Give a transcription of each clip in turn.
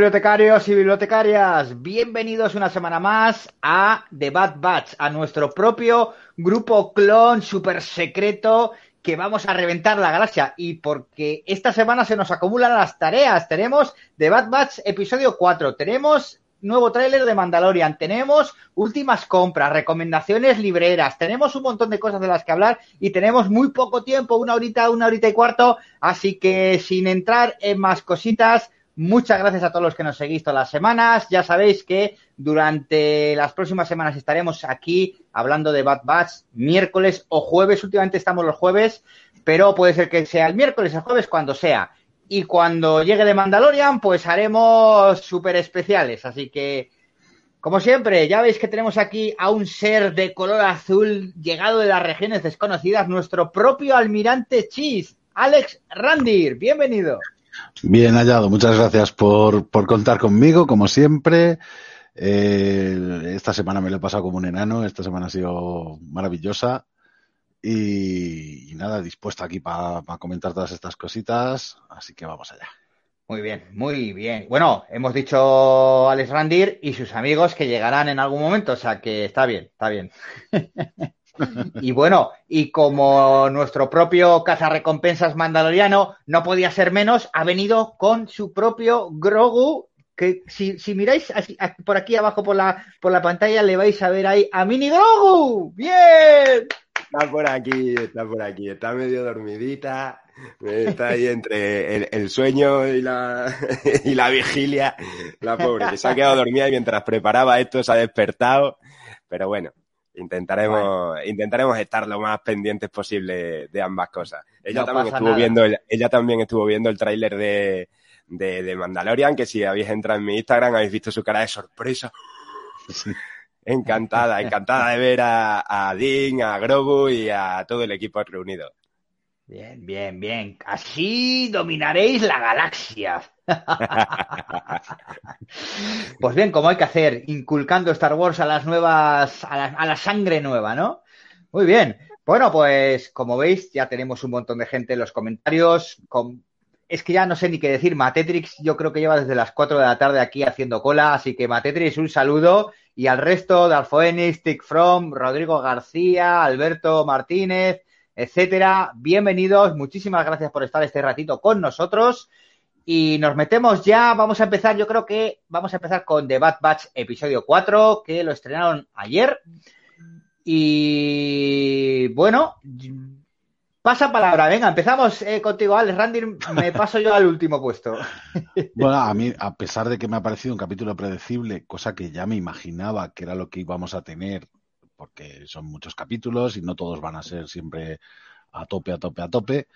Bibliotecarios y bibliotecarias, bienvenidos una semana más a The Bad Batch, a nuestro propio grupo clon super secreto que vamos a reventar la galaxia. Y porque esta semana se nos acumulan las tareas, tenemos The Bad Batch episodio 4, tenemos nuevo tráiler de Mandalorian, tenemos últimas compras, recomendaciones libreras, tenemos un montón de cosas de las que hablar y tenemos muy poco tiempo, una horita, una horita y cuarto, así que sin entrar en más cositas, Muchas gracias a todos los que nos seguís todas las semanas. Ya sabéis que durante las próximas semanas estaremos aquí hablando de Bad Batch miércoles o jueves. Últimamente estamos los jueves, pero puede ser que sea el miércoles, el jueves, cuando sea. Y cuando llegue de Mandalorian, pues haremos súper especiales. Así que, como siempre, ya veis que tenemos aquí a un ser de color azul llegado de las regiones desconocidas, nuestro propio almirante Cheese, Alex Randir. Bienvenido. Bien hallado, muchas gracias por, por contar conmigo, como siempre. Eh, esta semana me lo he pasado como un enano, esta semana ha sido maravillosa. Y, nada, dispuesto aquí para comentar todas estas cositas, así que vamos allá. Muy bien, muy bien. Bueno, hemos dicho Alex Randir y sus amigos que llegarán en algún momento, o sea que está bien, está bien. Y bueno, y como nuestro propio cazarrecompensas mandaloriano no podía ser menos, ha venido con su propio Grogu, que si, si miráis así, por aquí abajo por la, por la pantalla le vais a ver ahí a Mini Grogu. ¡Bien! Está por aquí, está por aquí, está medio dormidita, está ahí entre el, sueño y la, y la vigilia, la pobre, que se ha quedado dormida y mientras preparaba esto se ha despertado, pero bueno, Intentaremos, bueno. intentaremos estar lo más pendientes posible de ambas cosas. Ella, no también, estuvo nada. viendo el, ella también estuvo viendo el tráiler de, de, de, Mandalorian, que si habéis entrado en mi Instagram habéis visto su cara de sorpresa. encantada, encantada de ver a, a Dean, a Grogu y a todo el equipo reunido. Bien, bien, bien. Así dominaréis la galaxia. pues bien, como hay que hacer, inculcando Star Wars a las nuevas, a la, a la sangre nueva, ¿no? Muy bien. Bueno, pues como veis, ya tenemos un montón de gente en los comentarios. Con... Es que ya no sé ni qué decir. Matetrix, yo creo que lleva desde las 4 de la tarde aquí haciendo cola. Así que Matetrix, un saludo. Y al resto, de Alfoenix, Tick From, Rodrigo García, Alberto Martínez, etcétera. Bienvenidos. Muchísimas gracias por estar este ratito con nosotros. Y nos metemos ya, vamos a empezar, yo creo que vamos a empezar con The Bad Batch episodio 4, que lo estrenaron ayer. Y bueno, pasa palabra, venga, empezamos eh, contigo, Alex Randy, me paso yo al último puesto. Bueno, a mí, a pesar de que me ha parecido un capítulo predecible, cosa que ya me imaginaba que era lo que íbamos a tener, porque son muchos capítulos y no todos van a ser siempre a tope, a tope, a tope,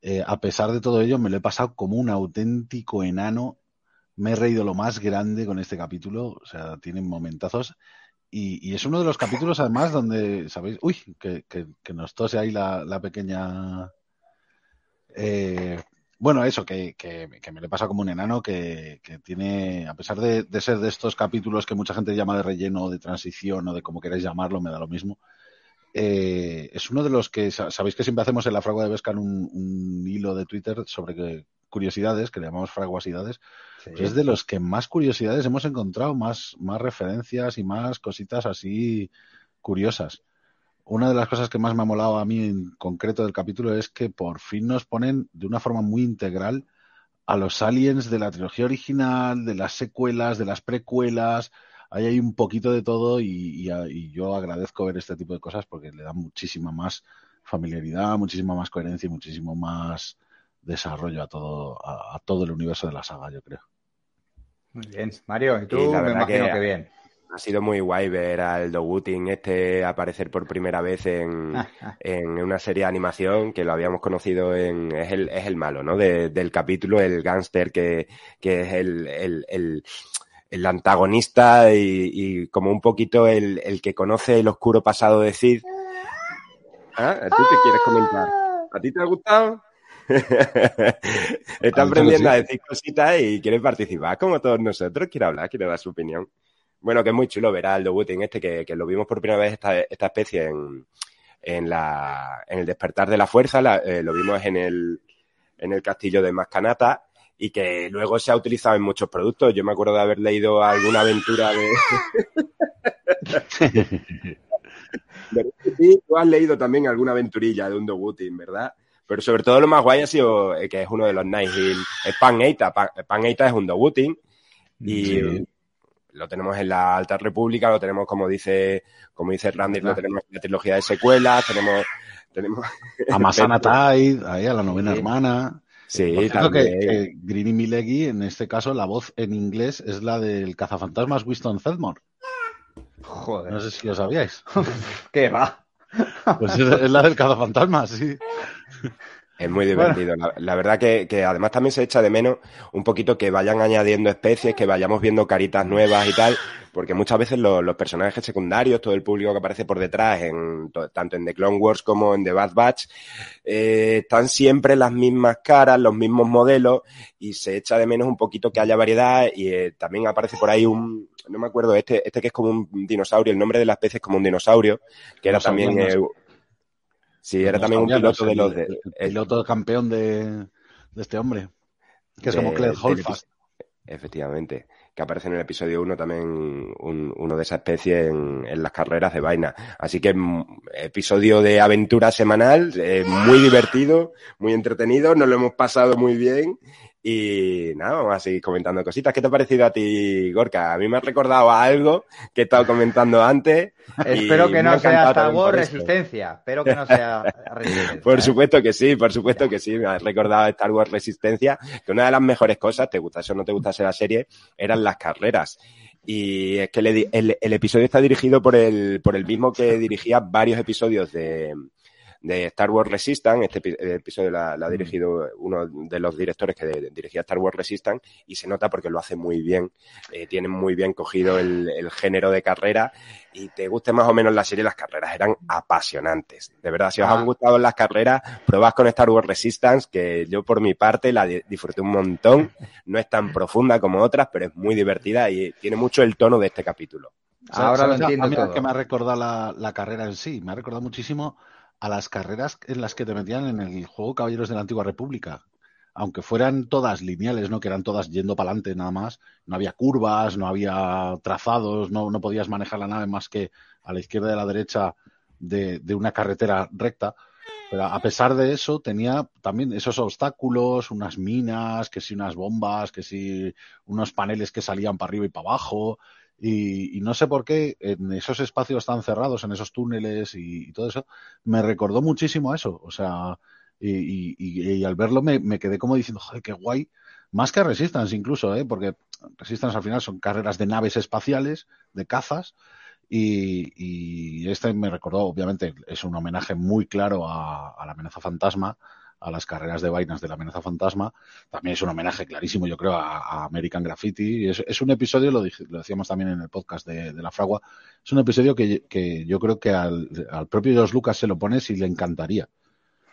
eh, a pesar de todo ello, me lo he pasado como un auténtico enano. Me he reído lo más grande con este capítulo, o sea, tienen momentazos. Y, es uno de los capítulos, además, donde, ¿sabéis? Uy, que, que, que nos tose ahí la, la pequeña. Eh, bueno, eso, que, que, que, me le pasa como un enano que, que tiene, a pesar de, de, ser de estos capítulos que mucha gente llama de relleno o de transición o de como queráis llamarlo, me da lo mismo. Eh, es uno de los que, sabéis que siempre hacemos en la fragua de Vescan un, un hilo de Twitter sobre que, curiosidades, que le llamamos fraguasidades, sí. pues es de los que más curiosidades hemos encontrado, más, más referencias y más cositas así curiosas. Una de las cosas que más me ha molado a mí en concreto del capítulo es que por fin nos ponen de una forma muy integral a los aliens de la trilogía original, de las secuelas, de las precuelas. Ahí hay un poquito de todo y, y, y yo agradezco ver este tipo de cosas porque le da muchísima más familiaridad, muchísima más coherencia y muchísimo más, desarrollo a todo, a, a, todo el universo de la saga, yo creo. Muy bien, Mario, y tú y me imagino que, que, bien. Ha sido muy guay ver al Dogutin este aparecer por primera vez en, en, una serie de animación que lo habíamos conocido en. Es el, es el malo, ¿no? De, del capítulo, el gángster que, que es el, el, el el antagonista y, y, como un poquito el, el, que conoce el oscuro pasado de Cid. ¿Ah? ¿Tú qué quieres comentar? ¿A ti te ha gustado? Está aprendiendo a decir cositas y quiere participar, como todos nosotros. Quiere hablar, quiere dar su opinión. Bueno, que es muy chulo ver al Dobutin este, que, que, lo vimos por primera vez esta, esta especie en, en, la, en el despertar de la fuerza, la, eh, lo vimos en el, en el castillo de Mascanata y que luego se ha utilizado en muchos productos. Yo me acuerdo de haber leído alguna aventura de... sí, tú has leído también alguna aventurilla de un Dobutin, ¿verdad? Pero sobre todo lo más guay ha sido eh, que es uno de los Night Hill. Es Pan Eita. Pan, Pan Eita es un Dobutin. Y sí. Lo tenemos en la Alta República, lo tenemos como dice, como dice Randy, lo tenemos en la trilogía de secuelas, tenemos, tenemos. A Masana Tide, ahí a la novena sí. hermana. Sí, también. Que, que Greeny Milegi, en este caso, la voz en inglés es la del cazafantasmas Winston Feldmore. Joder. No sé si lo sabíais. ¿Qué va? Pues es, es la del cazafantasmas, sí. Es muy divertido. Bueno. La, la, verdad que, que, además también se echa de menos un poquito que vayan añadiendo especies, que vayamos viendo caritas nuevas y tal, porque muchas veces los, los personajes secundarios, todo el público que aparece por detrás, en, tanto en The Clone Wars como en The Bad Batch, eh, están siempre las mismas caras, los mismos modelos, y se echa de menos un poquito que haya variedad, y eh, también aparece por ahí un, no me acuerdo, este, este que es como un dinosaurio, el nombre de la especie es como un dinosaurio, que era también... Eh, Sí, era también un piloto de los... De, el, el piloto campeón de, de, este hombre, que es de, como Claire Holfast. Efectivamente, que aparece en el episodio 1 también un, uno de esa especie en, en, las carreras de vaina. Así que mm, episodio de aventura semanal, eh, muy divertido, muy entretenido, nos lo hemos pasado muy bien y nada, vamos a seguir comentando cositas. ¿Qué te ha parecido a ti, Gorka? A mí me ha recordado a algo que he estado comentando antes. Espero que no sea Star Wars Resistencia. Espero que no sea Resistencia. por supuesto que sí, por supuesto que sí. Me ha recordado a Star Wars Resistencia, que una de las mejores cosas, te gusta o no te gustase la serie, eran las carreras. Y es que el, el, el, episodio está dirigido por el, por el mismo que dirigía varios episodios de, de Star Wars Resistance. Este episodio la, ha dirigido uno de los directores que dirigía Star Wars Resistance y se nota porque lo hace muy bien. Eh, tiene muy bien cogido el, el, género de carrera y te guste más o menos la serie, las carreras eran apasionantes. De verdad, si os han gustado las carreras, probad con Star Wars Resistance, que yo por mi parte la disfruté un montón. No es tan profunda como otras, pero es muy divertida y tiene mucho el tono de este capítulo. Ahora lo entiendo. A mí que me ha recordado la, la, carrera en sí, me ha recordado muchísimo a las carreras en las que te metían en el juego Caballeros de la Antigua República. Aunque fueran todas lineales, ¿no? Que eran todas yendo para adelante nada más. No había curvas, no había trazados, no, no podías manejar la nave más que a la izquierda y a la derecha de, de una carretera recta. Pero a pesar de eso, tenía también esos obstáculos, unas minas, que si unas bombas, que si unos paneles que salían para arriba y para abajo. Y, no sé por qué en esos espacios tan cerrados, en esos túneles y, todo eso, me recordó muchísimo a eso. O sea, y, al verlo me, quedé como diciendo, joder, qué guay. Más que Resistance incluso, ¿eh? porque Resistance al final son carreras de naves espaciales, de cazas, y, este me recordó, obviamente, es un homenaje muy claro a la amenaza fantasma, a las carreras de vainas de la amenaza fantasma. También es un homenaje clarísimo, yo creo, a, American Graffiti. Es, es un episodio, lo, lo, decíamos también en el podcast de, La Fragua, es un episodio que, que yo creo que al, al, propio George Lucas se lo pones y le encantaría.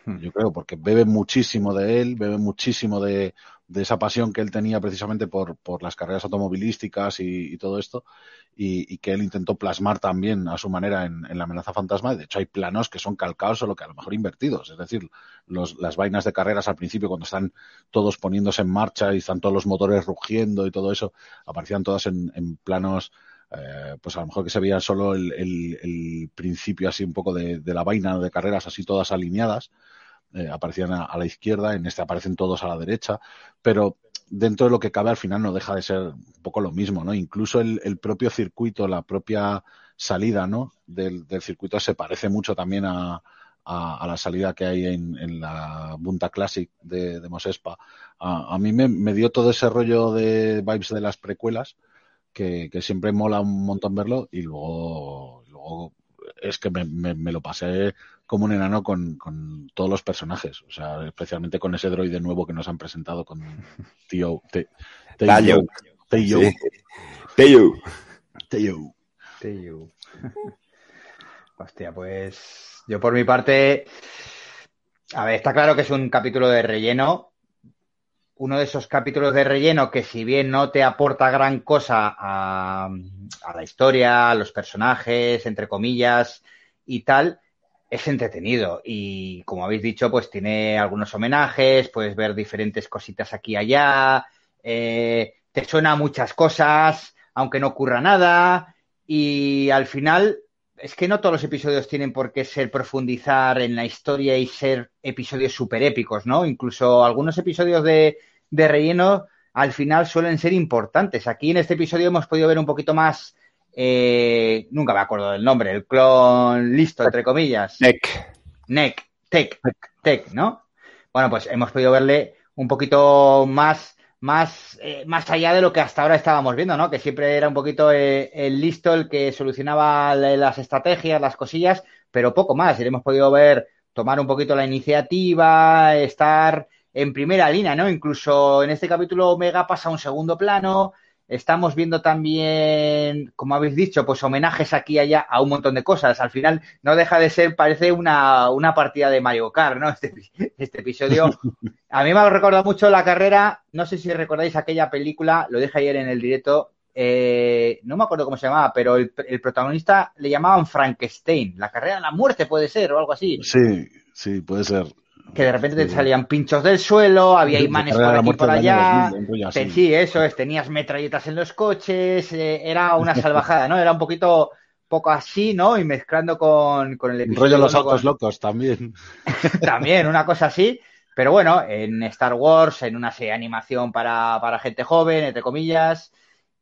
Hmm. Yo creo, porque bebe muchísimo de él, bebe muchísimo de, de esa pasión que él tenía precisamente por, por las carreras automovilísticas y, todo esto, y, que él intentó plasmar también a su manera en, la amenaza fantasma. De hecho, hay planos que son calcados, solo que a lo mejor invertidos. Es decir, los, las vainas de carreras al principio, cuando están todos poniéndose en marcha y están todos los motores rugiendo y todo eso, aparecían todas en, en planos. Eh, pues a lo mejor que se veía solo el, el, el principio así un poco de, de la vaina de carreras así todas alineadas, eh, aparecían a, la izquierda, en este aparecen todos a la derecha, pero dentro de lo que cabe al final no deja de ser un poco lo mismo, ¿no? Incluso el, propio circuito, la propia salida, ¿no? Del, circuito se parece mucho también a, la salida que hay en, la Bunta Classic de, de Mosespa. A, mí me, dio todo ese rollo de vibes de las precuelas, que, siempre mola un montón verlo, y luego, luego es que me, me, lo pasé como un enano con, con, todos los personajes, o sea, especialmente con ese droide nuevo que nos han presentado con Tío Teyo. Teyo. Teyo. Teyo. Hostia, pues yo por mi parte, a ver, está claro que es un capítulo de relleno, uno de esos capítulos de relleno que si bien no te aporta gran cosa a, a, la historia, a los personajes, entre comillas y tal, es entretenido. Y como habéis dicho, pues tiene algunos homenajes, puedes ver diferentes cositas aquí y allá, eh, te suena muchas cosas, aunque no ocurra nada, y al final es que no todos los episodios tienen por qué ser profundizar en la historia y ser episodios súper épicos, ¿no? Incluso algunos episodios de, de, relleno al final suelen ser importantes. Aquí en este episodio hemos podido ver un poquito más, eh, nunca me acuerdo del nombre, el clon listo, entre comillas. Tech. Neck, Tech, Tech, ¿no? Bueno, pues hemos podido verle un poquito más más, eh, más allá de lo que hasta ahora estábamos viendo, ¿no? Que siempre era un poquito eh, el listo el que solucionaba las estrategias, las cosillas, pero poco más. Y hemos podido ver tomar un poquito la iniciativa, estar en primera línea, ¿no? Incluso en este capítulo Omega pasa a un segundo plano, Estamos viendo también, como habéis dicho, pues homenajes aquí y allá a un montón de cosas. Al final no deja de ser, parece una, una partida de Mario Kart, ¿no? Este, este episodio. A mí me ha recordado mucho la carrera, no sé si recordáis aquella película, lo dije ayer en el directo, eh, no me acuerdo cómo se llamaba, pero el, el, protagonista le llamaban Frankenstein, la carrera de la muerte puede ser o algo así. Sí, sí, puede ser que de repente te salían pinchos del suelo, había imanes por aquí y por allá. sí, eso es, tenías metralletas en los coches, eh, era una salvajada, ¿no? Era un poquito poco así, ¿no? Y mezclando con, con el episodio. Rollo los autos locos también. también, una cosa así. Pero bueno, en Star Wars, en una serie de animación para, para gente joven, entre comillas.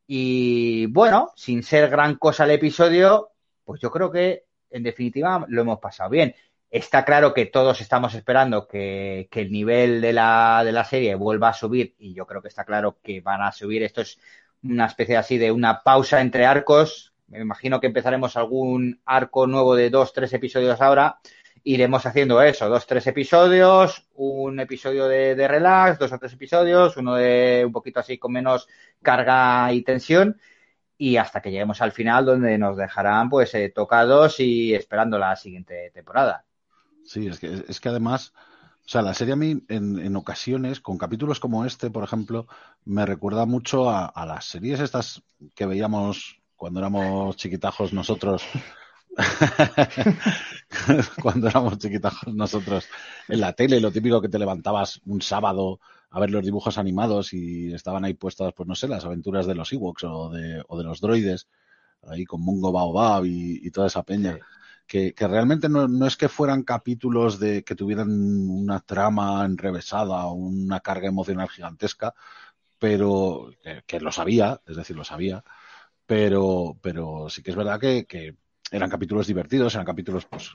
Y bueno, sin ser gran cosa el episodio, pues yo creo que en definitiva lo hemos pasado bien. Está claro que todos estamos esperando que, el nivel de la, de la, serie vuelva a subir y yo creo que está claro que van a subir. Esto es una especie así de una pausa entre arcos. Me imagino que empezaremos algún arco nuevo de dos, tres episodios ahora iremos haciendo eso, dos, tres episodios, un episodio de, de relax, dos o tres episodios, uno de un poquito así con menos carga y tensión y hasta que lleguemos al final donde nos dejarán pues eh, tocados y esperando la siguiente temporada. Sí, es que, es que además, o sea, la serie a mí en, ocasiones, con capítulos como este, por ejemplo, me recuerda mucho a, las series estas que veíamos cuando éramos chiquitajos nosotros. cuando éramos chiquitajos nosotros en la tele, lo típico que te levantabas un sábado a ver los dibujos animados y estaban ahí puestas, pues no sé, las aventuras de los Ewoks o de, o de los droides, ahí con Mungo Baobab y toda esa peña. Que, realmente no, es que fueran capítulos de que tuvieran una trama enrevesada o una carga emocional gigantesca, pero que, lo sabía, es decir, lo sabía, pero, pero sí que es verdad que, eran capítulos divertidos, eran capítulos pues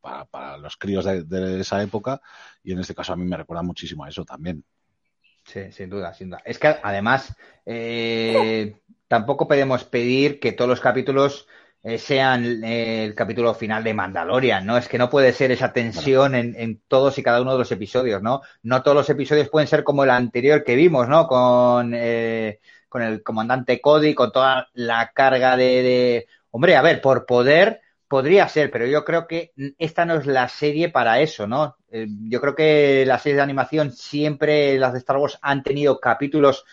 para, para los críos de, esa época y en este caso a mí me recuerda muchísimo a eso también. Sí, sin duda, sin duda. Es que además eh, tampoco podemos pedir que todos los capítulos sean eh, el capítulo final de Mandalorian, ¿no? Es que no puede ser esa tensión en, en, todos y cada uno de los episodios, ¿no? No todos los episodios pueden ser como el anterior que vimos, ¿no? Con, eh, con el comandante Cody, con toda la carga de, de... Hombre, a ver, por poder Podría ser, pero yo creo que esta no es la serie para eso, ¿no? Eh, yo creo que las series de animación siempre, las de Star Wars, han tenido capítulos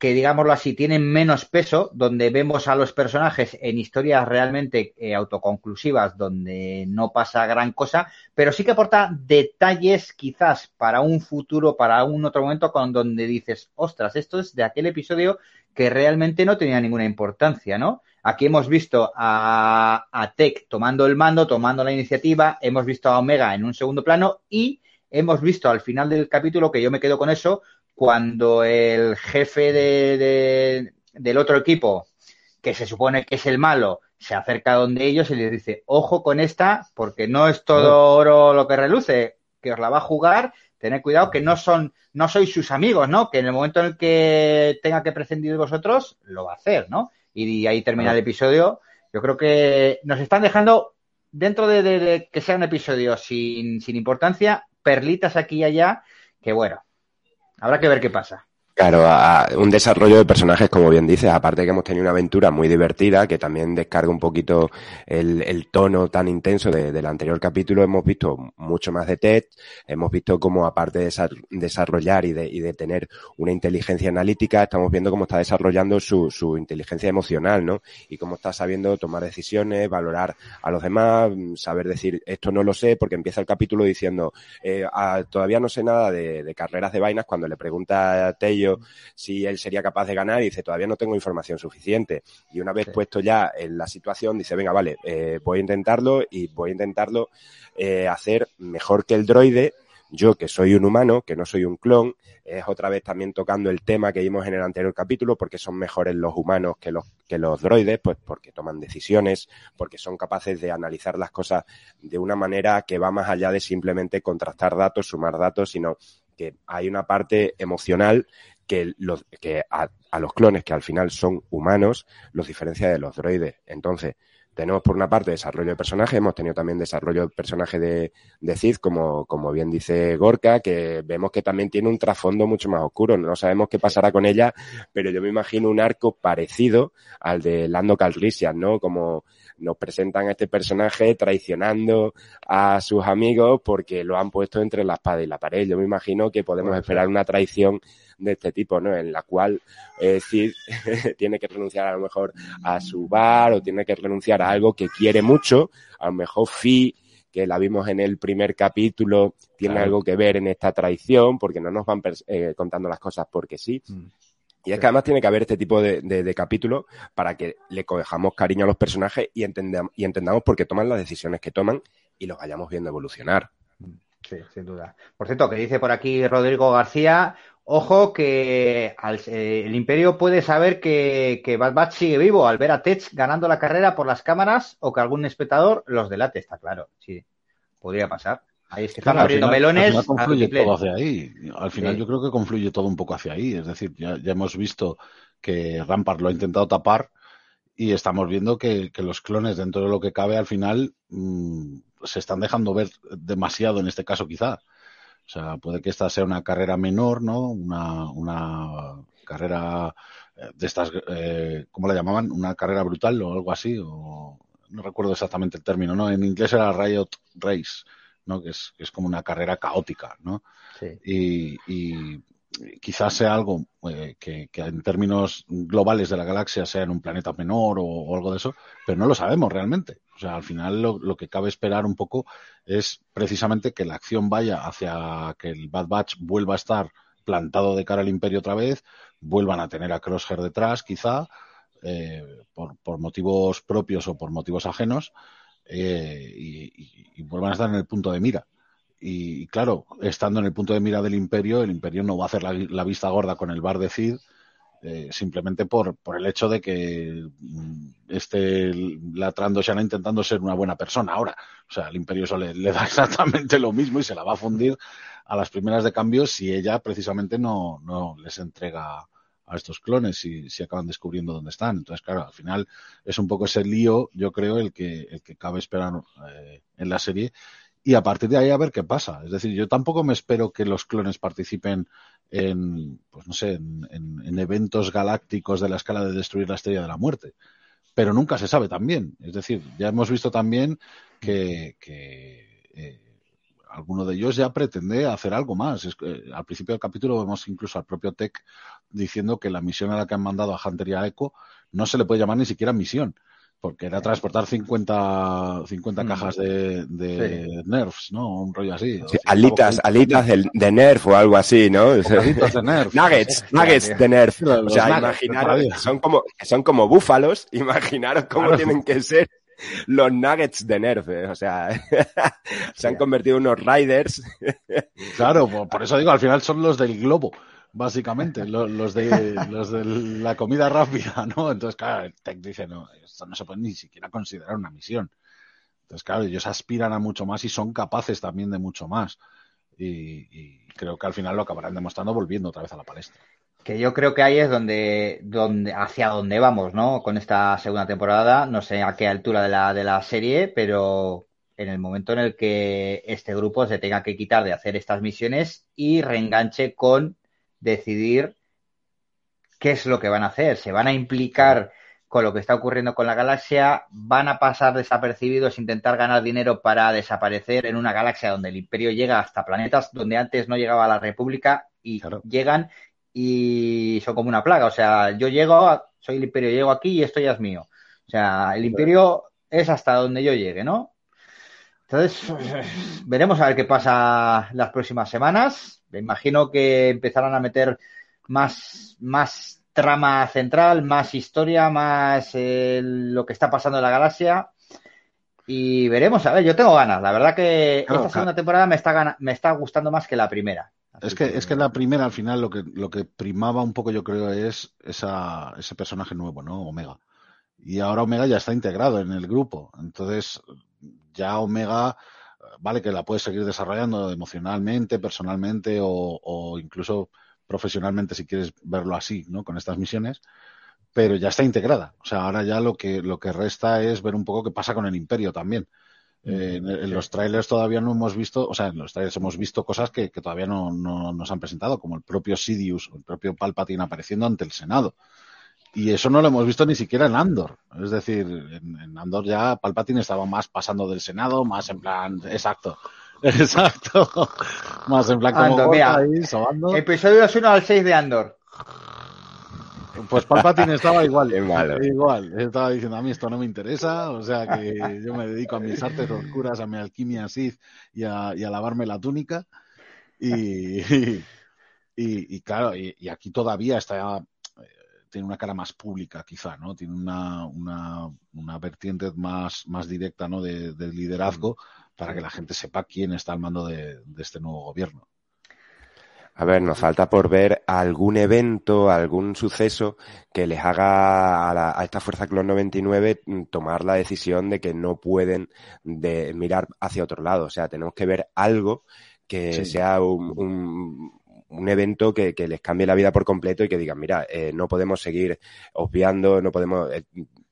que, digámoslo así, tienen menos peso, donde vemos a los personajes en historias realmente eh, autoconclusivas, donde no pasa gran cosa, pero sí que aporta detalles quizás para un futuro, para un otro momento, con donde dices, ostras, esto es de aquel episodio que realmente no tenía ninguna importancia, ¿no? Aquí hemos visto a, a Tech tomando el mando, tomando la iniciativa, hemos visto a Omega en un segundo plano y hemos visto al final del capítulo, que yo me quedo con eso, cuando el jefe de, de, del otro equipo, que se supone que es el malo, se acerca donde ellos y les dice, ojo con esta, porque no es todo oro lo que reluce, que os la va a jugar, tened cuidado que no son, no sois sus amigos, ¿no? Que en el momento en el que tenga que prescindir de vosotros, lo va a hacer, ¿no? y ahí termina el episodio. Yo creo que nos están dejando, dentro de, de, de que sea un episodio sin, sin importancia, perlitas aquí y allá, que bueno, habrá que ver qué pasa. Claro, a, un desarrollo de personajes, como bien dices, aparte de que hemos tenido una aventura muy divertida, que también descarga un poquito el, tono tan intenso de, del anterior capítulo, hemos visto mucho más de Ted, hemos visto cómo aparte de desarrollar y de, y de tener una inteligencia analítica, estamos viendo cómo está desarrollando su, inteligencia emocional, ¿no? Y cómo está sabiendo tomar decisiones, valorar a los demás, saber decir, esto no lo sé, porque empieza el capítulo diciendo, eh, a, todavía no sé nada de, de carreras de vainas, cuando le pregunta a Tello si él sería capaz de ganar y dice, todavía no tengo información suficiente. Y una vez sí. puesto ya en la situación, dice, venga, vale, eh, voy a intentarlo y voy a intentarlo eh, hacer mejor que el droide. Yo, que soy un humano, que no soy un clon, es otra vez también tocando el tema que vimos en el anterior capítulo, porque son mejores los humanos que los, que los droides, pues porque toman decisiones, porque son capaces de analizar las cosas de una manera que va más allá de simplemente contrastar datos, sumar datos, sino que hay una parte emocional que, los, que a, a, los clones, que al final son humanos, los diferencia de los droides. Entonces, tenemos por una parte desarrollo de personaje, hemos tenido también desarrollo de personaje de, de Cid, como, como bien dice Gorka, que vemos que también tiene un trasfondo mucho más oscuro. No sabemos qué pasará con ella, pero yo me imagino un arco parecido al de Lando Calrissian, ¿no? Como nos presentan a este personaje traicionando a sus amigos porque lo han puesto entre la espada y la pared. Yo me imagino que podemos esperar una traición de este tipo, ¿no? En la cual eh, Cid tiene que renunciar a lo mejor a su bar o tiene que renunciar a algo que quiere mucho, a lo mejor Fi que la vimos en el primer capítulo, tiene claro. algo que ver en esta traición, porque no nos van eh, contando las cosas porque sí. Mm. Y es que además tiene que haber este tipo de, de, de capítulos para que le cojamos cariño a los personajes y, entendamos, y entendamos por qué toman las decisiones que toman y los vayamos viendo evolucionar. Sí, sin duda. Por cierto, que dice por aquí Rodrigo García, ojo que al, eh, el Imperio puede saber que, que Bad Batch sigue vivo al ver a Tech ganando la carrera por las cámaras o que algún espectador los delate, está claro. Sí, podría pasar. Ahí que están abriendo final, melones. Al confluye todo hacia ahí. Al final sí. yo creo que confluye todo un poco hacia ahí. Es decir, ya, ya hemos visto que Rampart lo ha intentado tapar y estamos viendo que, que, los clones, dentro de lo que cabe, al final mmm, se están dejando ver demasiado en este caso quizá. O sea, puede que esta sea una carrera menor, ¿no? Una, una carrera eh, de estas, eh, ¿cómo la llamaban? Una carrera brutal o algo así, o no recuerdo exactamente el término, ¿no? En inglés era Riot Race, ¿no? Que es, que es como una carrera caótica, ¿no? Sí. Y, y quizás sea algo eh, que, que, en términos globales de la galaxia sea en un planeta menor o, o, algo de eso, pero no lo sabemos realmente. O sea, al final lo, lo, que cabe esperar un poco es precisamente que la acción vaya hacia que el Bad Batch vuelva a estar plantado de cara al Imperio otra vez, vuelvan a tener a Crosshair detrás, quizá, eh, por, por, motivos propios o por motivos ajenos, eh, y, y, vuelvan a estar en el punto de mira. Y claro, estando en el punto de mira del imperio, el imperio no va a hacer la, vista gorda con el bar de Cid, eh, simplemente por, por el hecho de que este latrando Shana intentando ser una buena persona ahora. O sea, el imperio eso le, le, da exactamente lo mismo y se la va a fundir a las primeras de cambio si ella precisamente no, no les entrega a estos clones y si acaban descubriendo dónde están. Entonces, claro, al final es un poco ese lío, yo creo, el que, el que cabe esperar eh, en la serie y a partir de ahí a ver qué pasa. Es decir, yo tampoco me espero que los clones participen en, pues no sé, en, en, en eventos galácticos de la escala de destruir la estrella de la muerte. Pero nunca se sabe también. Es decir, ya hemos visto también que, que eh, alguno de ellos ya pretende hacer algo más. Es que, al principio del capítulo vemos incluso al propio Tech diciendo que la misión a la que han mandado a Hunter y a Echo no se le puede llamar ni siquiera misión porque era transportar 50, 50 mm. cajas de, de sí. nerfs, ¿no? Un rollo así. Sí, alitas, alitas de, de, nerf o algo así, ¿no? Alitas de nerf. nuggets, nuggets de nerf. O sea, imaginaros, son como, son como búfalos, imaginaros cómo claro. tienen que ser los nuggets de Nerf, ¿eh? o sea, se han convertido en unos riders. Claro, por eso digo, al final son los del globo básicamente, los, los, de, los de la comida rápida, ¿no? Entonces, claro, el Tech dice, no, esto no se puede ni siquiera considerar una misión. Entonces, claro, ellos aspiran a mucho más y son capaces también de mucho más. Y, y creo que al final lo acabarán demostrando volviendo otra vez a la palestra. Que yo creo que ahí es donde, donde, hacia dónde vamos, ¿no? Con esta segunda temporada, no sé a qué altura de la, de la serie, pero en el momento en el que este grupo se tenga que quitar de hacer estas misiones y reenganche con decidir qué es lo que van a hacer. Se van a implicar con lo que está ocurriendo con la galaxia, van a pasar desapercibidos, intentar ganar dinero para desaparecer en una galaxia donde el imperio llega hasta planetas donde antes no llegaba la república y claro. llegan y son como una plaga. O sea, yo llego, soy el imperio, llego aquí y esto ya es mío. O sea, el imperio es hasta donde yo llegue, ¿no? Entonces, veremos a ver qué pasa las próximas semanas. Me imagino que empezarán a meter más, más trama central, más historia, más eh, lo que está pasando en la galaxia. Y veremos, a ver, yo tengo ganas. La verdad que claro, esta segunda temporada me está, me está gustando más que la primera. Es que, que, es que la primera, al final, lo que, lo que primaba un poco, yo creo, es esa, ese personaje nuevo, ¿no? Omega. Y ahora Omega ya está integrado en el grupo. Entonces, ya Omega vale que la puedes seguir desarrollando emocionalmente, personalmente o, o, incluso profesionalmente si quieres verlo así, ¿no? Con estas misiones, pero ya está integrada. O sea, ahora ya lo que, lo que resta es ver un poco qué pasa con el imperio también. Eh, en, en, los trailers todavía no hemos visto, o sea, en los trailers hemos visto cosas que, que todavía no, no, nos han presentado, como el propio Sidious, el propio Palpatine apareciendo ante el Senado. Y eso no lo hemos visto ni siquiera en Andor. Es decir, en, en, Andor ya Palpatine estaba más pasando del Senado, más en plan, exacto. Exacto. Más en plan como Andor, mira, ahí. Episodios 1 al 6 de Andor. Pues Palpatine estaba igual, igual. Estaba diciendo, a mí esto no me interesa, o sea que yo me dedico a mis artes oscuras, a mi alquimia Sith y a, y a lavarme la túnica. Y, y, y claro, y, aquí todavía está tiene una cara más pública, quizá, ¿no? Tiene una, una, una vertiente más, más directa, ¿no? De, de, liderazgo para que la gente sepa quién está al mando de, de este nuevo gobierno. A ver, nos falta por ver algún evento, algún suceso que les haga a, la, a, esta Fuerza Clon 99 tomar la decisión de que no pueden de mirar hacia otro lado. O sea, tenemos que ver algo que sí, sea un, un, un evento que, que, les cambie la vida por completo y que digan, mira, eh, no podemos seguir obviando, no podemos, eh,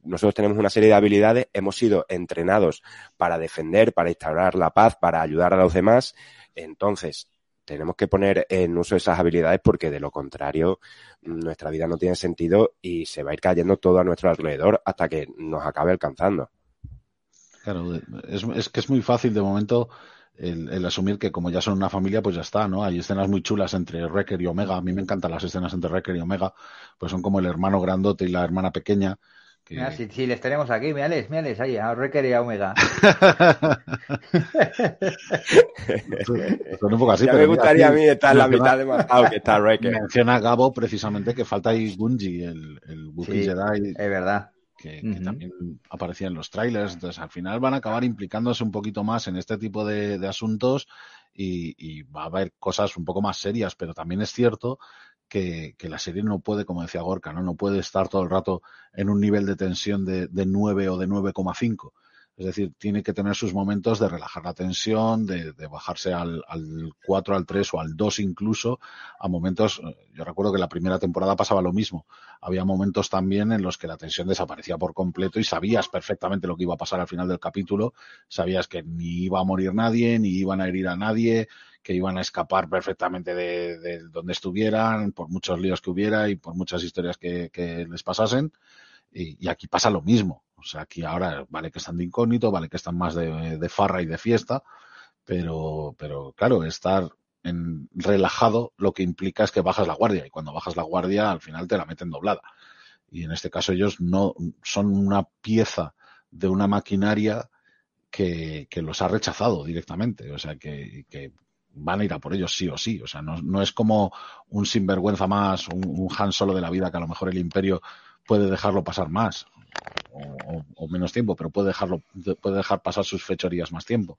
nosotros tenemos una serie de habilidades, hemos sido entrenados para defender, para instaurar la paz, para ayudar a los demás. Entonces, tenemos que poner en uso esas habilidades porque de lo contrario nuestra vida no tiene sentido y se va a ir cayendo todo a nuestro alrededor hasta que nos acabe alcanzando. Claro, es, que es muy fácil de momento el, asumir que como ya son una familia, pues ya está, ¿no? Hay escenas muy chulas entre Wrecker y Omega. A mí me encantan las escenas entre Wrecker y Omega, pues son como el hermano grandote y la hermana pequeña. Mira, si, les tenemos aquí, mírales, mírales ahí, a Wrecker y a Omega. son un poco así, ya pero me gustaría a mí estar en la mitad de Mazao que está. Menciona Gabo precisamente que falta ahí Gunji, el, el sí, Jedi. Es verdad que, también aparecía en los trailers. Entonces, al final van a acabar implicándose un poquito más en este tipo de, asuntos y, va a haber cosas un poco más serias, pero también es cierto que, la serie no puede, como decía Gorka, ¿no? no puede estar todo el rato en un nivel de tensión de, de 9 o de 9,5 es decir, tiene que tener sus momentos de relajar la tensión, de, bajarse al, al, 4, al 3 o al 2 incluso, a momentos, yo recuerdo que la primera temporada pasaba lo mismo. Había momentos también en los que la tensión desaparecía por completo y sabías perfectamente lo que iba a pasar al final del capítulo, sabías que ni iba a morir nadie, ni iban a herir a nadie, que iban a escapar perfectamente de, donde estuvieran, por muchos líos que hubiera y por muchas historias que, les pasasen. y aquí pasa lo mismo o sea, aquí ahora vale que están de incógnito, vale que están más de, farra y de fiesta, pero, pero claro, estar relajado lo que implica es que bajas la guardia y cuando bajas la guardia al final te la meten doblada. Y en este caso ellos no son una pieza de una maquinaria que, que los ha rechazado directamente. O sea, que, van a ir a por ellos sí o sí. O sea, no, no es como un sinvergüenza más, un, un Han Solo de la vida que a lo mejor el imperio puede dejarlo pasar más o, menos tiempo, pero puede dejarlo, puede dejar pasar sus fechorías más tiempo,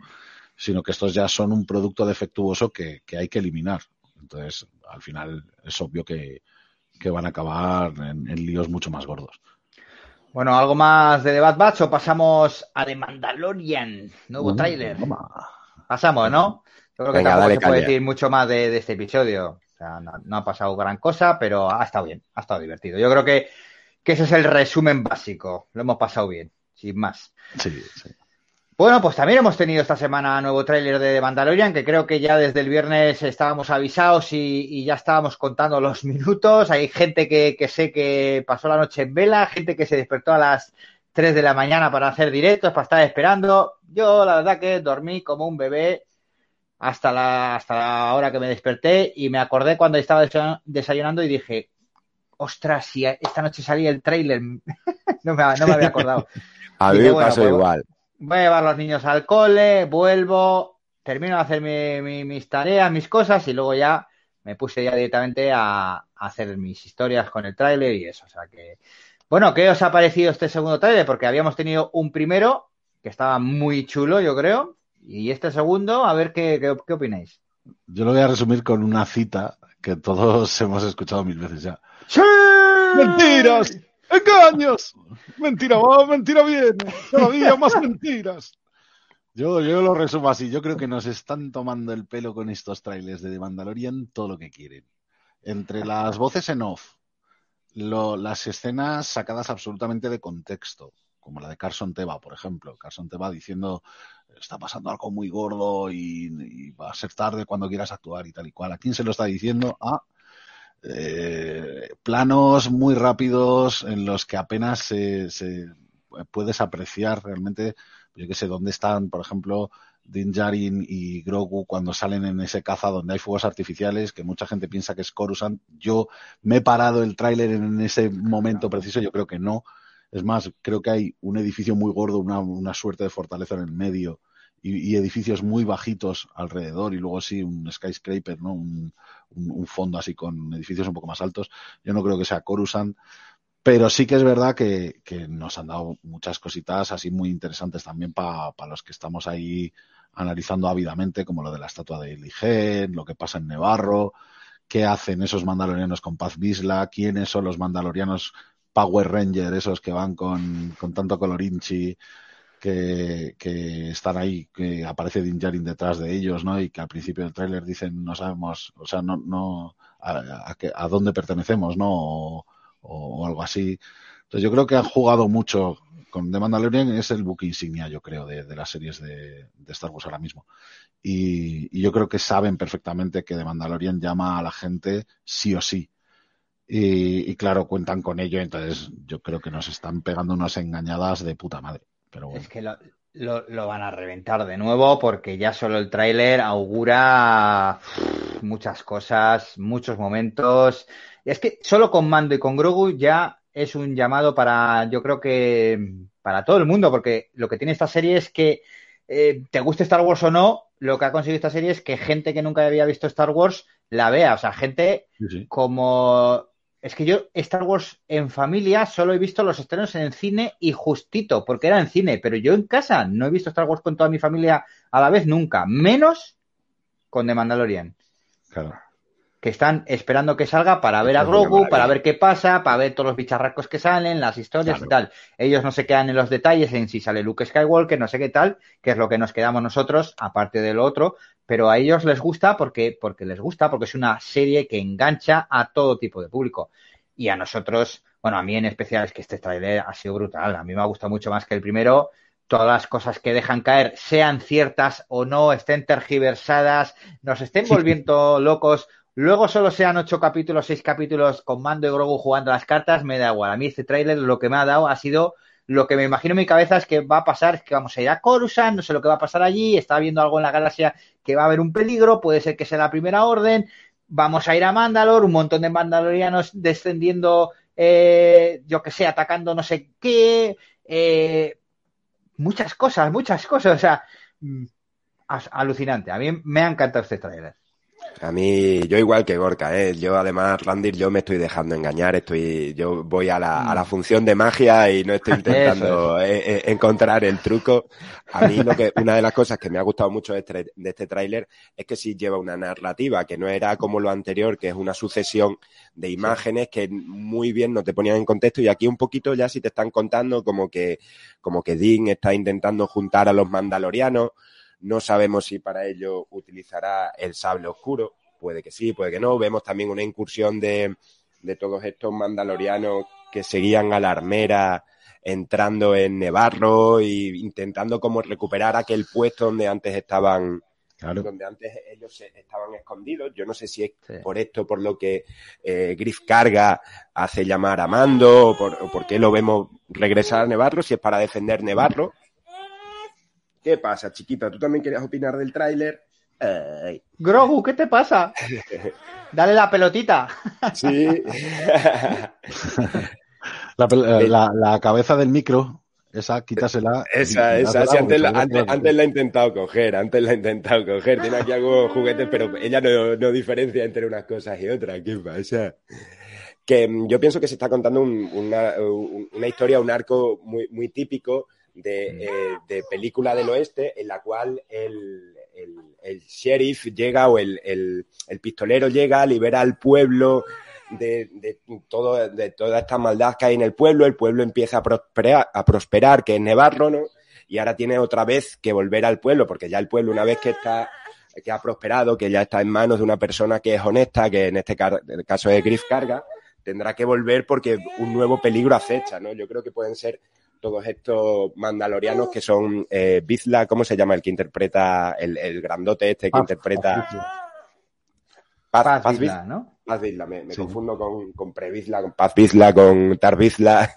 sino que estos ya son un producto defectuoso que, hay que eliminar. Entonces, al final es obvio que, van a acabar en, líos mucho más gordos. Bueno, ¿algo más de The Bad Batch o pasamos a The Mandalorian? Nuevo tráiler. Pasamos, ¿no? Creo que tampoco se puede decir mucho más de, este episodio. O sea, no, ha pasado gran cosa, pero ha estado bien, ha estado divertido. Yo creo que que ese es el resumen básico. Lo hemos pasado bien, sin más. Sí, sí. Bueno, pues también hemos tenido esta semana nuevo tráiler de Mandalorian, que creo que ya desde el viernes estábamos avisados y, ya estábamos contando los minutos. Hay gente que, sé que pasó la noche en vela, gente que se despertó a las 3 de la mañana para hacer directos, para estar esperando. Yo, la verdad, que dormí como un bebé hasta la, hasta la hora que me desperté y me acordé cuando estaba desayunando y dije, ostras, si esta noche salía el tráiler, no, me, había acordado. a mí me pasó pues, igual. Voy a llevar a los niños al cole, vuelvo, termino de hacer mis tareas, mis cosas y luego ya me puse ya directamente a, hacer mis historias con el tráiler y eso. O sea que, bueno, ¿qué os ha parecido este segundo tráiler? Porque habíamos tenido un primero que estaba muy chulo, yo creo, y este segundo, a ver qué, qué, qué opináis. Yo lo voy a resumir con una cita que todos hemos escuchado mil veces ya. ¡Sí! ¡Mentiras! ¡Engaños! Mentira va, mentira viene. Todavía más mentiras. Yo, yo lo resumo así. Yo creo que nos están tomando el pelo con estos trailers de The Mandalorian todo lo que quieren. Entre las voces en off, las escenas sacadas absolutamente de contexto, como la de Carson Teva, por ejemplo. Carson Teva diciendo está pasando algo muy gordo y, va a ser tarde cuando quieras actuar y tal y cual. ¿A quién se lo está diciendo? A eh, planos muy rápidos en los que apenas se, puedes apreciar realmente, yo que sé, dónde están, por ejemplo, Din Djarin y Grogu cuando salen en ese caza donde hay fuegos artificiales, que mucha gente piensa que es Coruscant. Yo me he parado el tráiler en ese momento preciso, yo creo que no. Es más, creo que hay un edificio muy gordo, una, una suerte de fortaleza en el medio y, edificios muy bajitos alrededor y luego sí un skyscraper, ¿no? Un, un, fondo así con edificios un poco más altos. Yo no creo que sea Coruscant, pero sí que es verdad que, que nos han dado muchas cositas así muy interesantes también para los que estamos ahí analizando ávidamente, como lo de la estatua de Ligen, lo que pasa en Nevarro, qué hacen esos mandalorianos con Paz Bisla, quiénes son los mandalorianos Power Ranger, esos que van con, con tanto colorinchi que, que, están ahí, que aparece Din Djarin detrás de ellos, ¿no? Y que al principio del tráiler dicen no sabemos, o sea, no, no a, a, a, dónde pertenecemos, ¿no? O, o, algo así. Entonces yo creo que han jugado mucho con The Mandalorian, es el buque insignia, yo creo, de, de las series de, de, Star Wars ahora mismo. Y, y, yo creo que saben perfectamente que The Mandalorian llama a la gente sí o sí. Y, y, claro, cuentan con ello, entonces yo creo que nos están pegando unas engañadas de puta madre. Pero bueno. Es que lo, lo, lo, van a reventar de nuevo porque ya solo el tráiler augura muchas cosas, muchos momentos. Es que solo con Mando y con Grogu ya es un llamado para, yo creo que para todo el mundo, porque lo que tiene esta serie es que eh, te guste Star Wars o no, lo que ha conseguido esta serie es que gente que nunca había visto Star Wars la vea. O sea, gente Sí, sí. como es que yo Star Wars en familia solo he visto los estrenos en cine y justito, porque era en cine, pero yo en casa no he visto Star Wars con toda mi familia a la vez nunca, menos con The Mandalorian. Claro. Que están esperando que salga para ver a Grogu, para ver qué pasa, para ver todos los bicharracos que salen, las historias Claro. y tal. Ellos no se quedan en los detalles en si sale Luke Skywalker, no sé qué tal, que es lo que nos quedamos nosotros, aparte de lo otro, pero a ellos les gusta porque, porque les gusta, porque es una serie que engancha a todo tipo de público. Y a nosotros, bueno, a mí en especial es que este trailer ha sido brutal. A mí me ha gustado mucho más que el primero. Todas las cosas que dejan caer, sean ciertas o no, estén tergiversadas, nos estén volviendo locos. Luego solo sean ocho capítulos, seis capítulos con Mando y Grogu jugando las cartas, me da igual. A mí este tráiler lo que me ha dado ha sido lo que me imagino en mi cabeza es que va a pasar, es que vamos a ir a Coruscant, no sé lo que va a pasar allí, está viendo algo en la galaxia que va a haber un peligro, puede ser que sea la primera orden, vamos a ir a Mandalor, un montón de mandalorianos descendiendo, eh, yo que sé, atacando no sé qué, eh, muchas cosas, muchas cosas, o sea, mm, alucinante. A mí me ha encantado este trailer. A mí, yo igual que Gorka, ¿eh? Yo además, Randir, yo me estoy dejando engañar, estoy, yo voy a la, a la función de magia y no estoy intentando eh, eh, encontrar el truco. A mí lo que, una de las cosas que me ha gustado mucho de este, de este tráiler es que sí lleva una narrativa, que no era como lo anterior, que es una sucesión de imágenes que muy bien no te ponían en contexto y aquí un poquito ya sí te están contando como que, como que Dean está intentando juntar a los mandalorianos, no sabemos si para ello utilizará el sable oscuro. Puede que sí, puede que no. Vemos también una incursión de, de todos estos mandalorianos que seguían a la armera entrando en Nevarro e intentando como recuperar aquel puesto donde antes estaban Claro. donde antes ellos estaban escondidos. Yo no sé si es sí. por esto, por lo que eh, Griff Carga hace llamar a Mando, o por, o por qué lo vemos regresar a Nevarro, si es para defender Nevarro. ¿Qué pasa, chiquita? ¿Tú también querías opinar del tráiler? Ay. Grogu, ¿qué te pasa? Dale la pelotita. Sí. la, la, la, cabeza del micro, esa, quítasela. Esa, esa, sí, antes, la, antes, antes, la he intentado coger, antes la he intentado coger. Tiene aquí algunos juguetes, pero ella no, no diferencia entre unas cosas y otras. ¿Qué pasa? Que mm, yo pienso que se está contando un, una, una, historia, un arco muy, muy típico de, eh, de, película del oeste en la cual el, el, el sheriff llega o el, el, pistolero llega, libera al pueblo de, de, todo, de toda esta maldad que hay en el pueblo, el pueblo empieza a prosperar, a prosperar, que es Nevarro, ¿no? Y ahora tiene otra vez que volver al pueblo, porque ya el pueblo, una vez que está que ha prosperado, que ya está en manos de una persona que es honesta, que en este caso es Griff Carga, tendrá que volver porque un nuevo peligro acecha, ¿no? Yo creo que pueden ser todos estos mandalorianos que son eh, Bizla, ¿cómo se llama el que interpreta el, el grandote este que Paz, interpreta Paz, Paz, Paz Bizla, ¿no? Paz Bizla, me, me sí. confundo con, con Prebizla, con Paz Bizla, con Tar Bizla,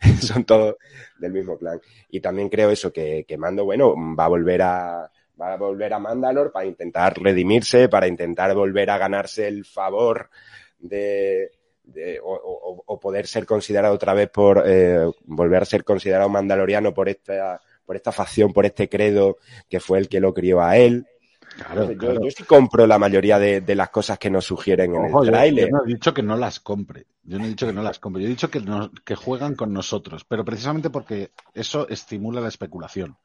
son todos del mismo clan. Y también creo eso, que, que Mando, bueno, va a volver a, va a volver a Mandalor para intentar redimirse, para intentar volver a ganarse el favor de, de, o, o, o, poder ser considerado otra vez por eh, volver a ser considerado mandaloriano por esta por esta facción, por este credo que fue el que lo crió a él. Claro, Entonces, claro. Yo, yo, sí compro la mayoría de, de, las cosas que nos sugieren en Ojo, el yo, tráiler. yo, no he dicho que no las compre. Yo no he dicho que no las compre. Yo he dicho que, que juegan con nosotros. Pero precisamente porque eso estimula la especulación.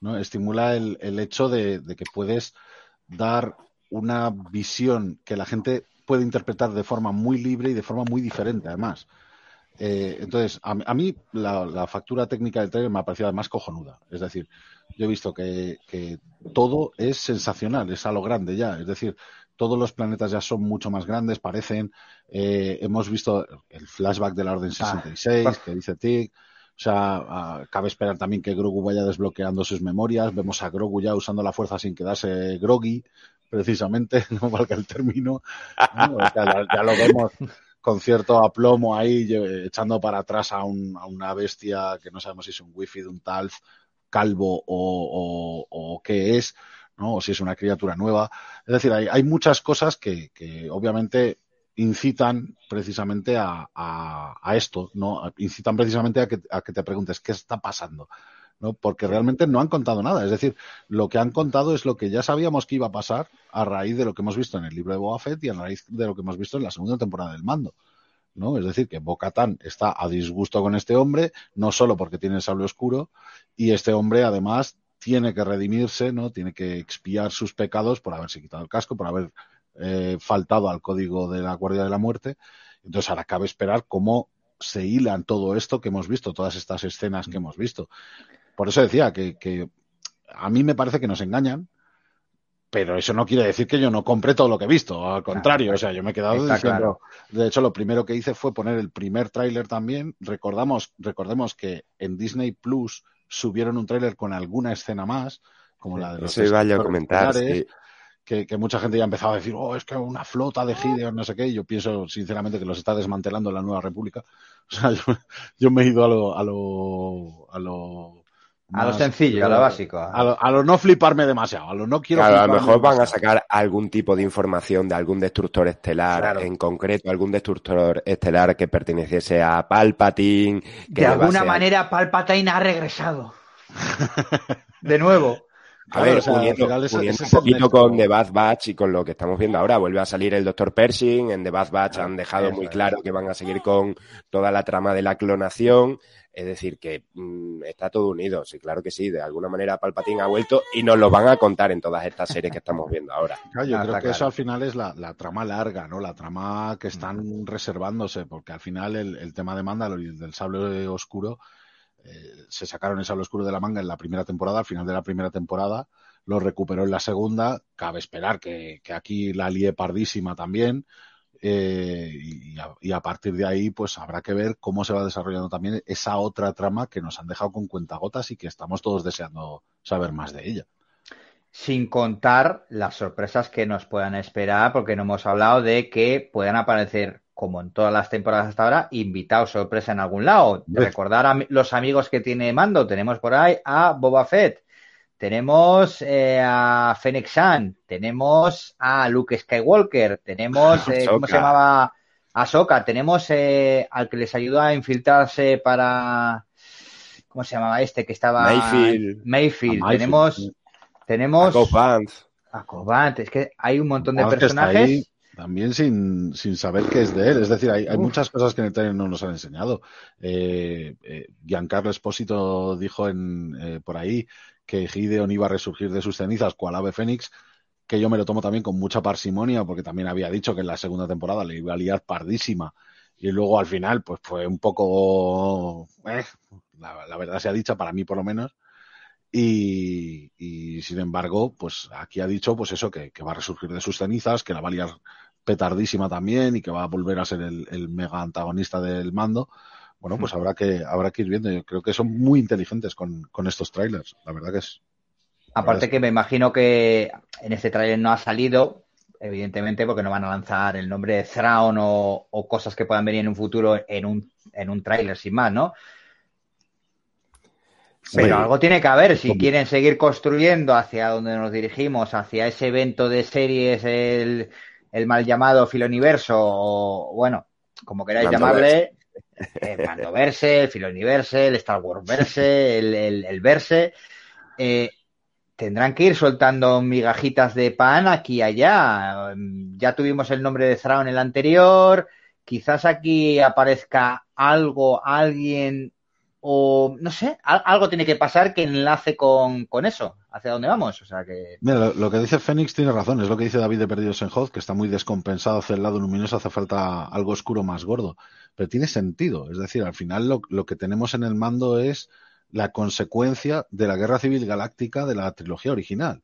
¿no? Estimula el, el hecho de, de, que puedes dar una visión que la gente puede interpretar de forma muy libre y de forma muy diferente, además. Eh, entonces, a, a mí la, la, factura técnica del trailer me ha parecido además cojonuda. Es decir, yo he visto que, que, todo es sensacional, es a lo grande ya. Es decir, todos los planetas ya son mucho más grandes, parecen. Eh, hemos visto el, flashback de la Orden 66 ah, que dice Tig. O sea, ah, cabe esperar también que Grogu vaya desbloqueando sus memorias. Vemos a Grogu ya usando la fuerza sin quedarse groggy, precisamente, no valga el término. ya, lo vemos con cierto aplomo ahí, echando para atrás a, una bestia que no sabemos si es un wifi de un Talf calvo o, qué es, ¿no? O si es una criatura nueva. Es decir, hay, muchas cosas que, obviamente incitan precisamente a, esto, ¿no? Incitan precisamente a que, a que te preguntes qué está pasando. ¿No? Porque realmente no han contado nada. Es decir, lo que han contado es lo que ya sabíamos que iba a pasar a raíz de lo que hemos visto en el libro de Boba Fett y a raíz de lo que hemos visto en la segunda temporada del mando. ¿no? Es decir, que Bo-Katan está a disgusto con este hombre, no solo porque tiene el sable oscuro, y este hombre además tiene que redimirse, ¿no? Tiene que expiar sus pecados por haberse quitado el casco, por haber eh, faltado al código de la Guardia de la Muerte. Entonces ahora cabe esperar cómo se hilan todo esto que hemos visto, todas estas escenas que hemos visto. Por eso decía que, a mí me parece que nos engañan, pero eso no quiere decir que yo no compre todo lo que he visto, al contrario, o sea, yo me he quedado diciendo, de hecho lo primero que hice fue poner el primer tráiler también, recordamos, recordemos que en Disney Plus subieron un tráiler con alguna escena más, como la de los Eso iba a comentar, que, mucha gente ya empezaba a decir, oh, es que una flota de Gideon, no sé qué, y yo pienso sinceramente que los está desmantelando la nueva república. O sea, yo, me he ido a lo, a lo, a lo a lo sencillo, a lo básico. A lo, no fliparme demasiado, a lo no quiero. a lo mejor van a sacar algún tipo de información de algún destructor estelar, en concreto algún destructor estelar que perteneciese a Palpatine. de alguna manera Palpatine ha regresado. de nuevo. A ver, uniendo, un poquito con The Bad Batch y con lo que estamos viendo ahora, vuelve a salir el Dr. Pershing, en The Bad Batch han dejado muy claro que van a seguir con toda la trama de la clonación, es decir, que mm, está todo unido, sí, claro que sí, de alguna manera Palpatine ha vuelto y nos lo van a contar en todas estas series que estamos viendo ahora. yo creo que eso al final es la, trama larga, ¿no? La trama que están reservándose, porque al final el, tema de Mandalor y del sable oscuro eh, se sacaron el sable oscuro de la manga en la primera temporada, al final de la primera temporada, lo recuperó en la segunda, cabe esperar que, aquí la lie pardísima también, eh, y, a, partir de ahí, pues habrá que ver cómo se va desarrollando también esa otra trama que nos han dejado con cuentagotas y que estamos todos deseando saber más de ella. Sin contar las sorpresas que nos puedan esperar, porque no hemos hablado de que puedan aparecer como en todas las temporadas hasta ahora, invitados sorpresa en algún lado. Recordar a los amigos que tiene Mando, tenemos por ahí a Boba Fett, tenemos eh, a Fennec Shan, tenemos a Luke Skywalker, tenemos, eh, ¿cómo se llamaba? A Soka, tenemos eh, al que les ayudó a infiltrarse para, ¿cómo se llamaba este? Que estaba... Mayfield. Mayfield. Tenemos, tenemos... A Cobant. Es que hay un montón de personajes también sin, sin saber qué es de él. Es decir, hay, hay muchas cosas que en el trailer no nos han enseñado. Eh, eh, Giancarlo Espósito dijo en, eh, por ahí que Gideon iba a resurgir de sus cenizas cual ave fénix, que yo me lo tomo también con mucha parsimonia, porque también había dicho que en la segunda temporada le iba a liar pardísima. Y luego al final, pues fue un poco, eh, la, la verdad sea dicha, para mí por lo menos, y, y, sin embargo, pues aquí ha dicho pues eso, que, que, va a resurgir de sus cenizas, que la va a liar petardísima también y que va a volver a ser el, mega antagonista del mando. Bueno, pues habrá que, habrá que ir viendo. Yo creo que son muy inteligentes con, con estos trailers. La verdad que es. Aparte que me imagino que en este trailer no ha salido, evidentemente, porque no van a lanzar el nombre de Thrawn o, o cosas que puedan venir en un futuro en un, en un tráiler sin más, ¿no? Pero algo tiene que haber, si quieren seguir construyendo hacia donde nos dirigimos, hacia ese evento de series, el, el mal llamado Filoniverso, o bueno, como queráis llamarle, el eh, Verse, el Filoniverse, el Star Wars Verse, el, el, Verse, eh, tendrán que ir soltando migajitas de pan aquí y allá. Ya tuvimos el nombre de Thrawn en el anterior, quizás aquí aparezca algo, alguien o no sé, algo tiene que pasar que enlace con, eso, hacia dónde vamos. O sea que. Mira, lo, que dice Fénix tiene razón, es lo que dice David de Perdidos en Hoz, que está muy descompensado hacia el lado luminoso, hace falta algo oscuro más gordo. Pero tiene sentido, es decir, al final lo, lo que tenemos en el mando es la consecuencia de la guerra civil galáctica de la trilogía original.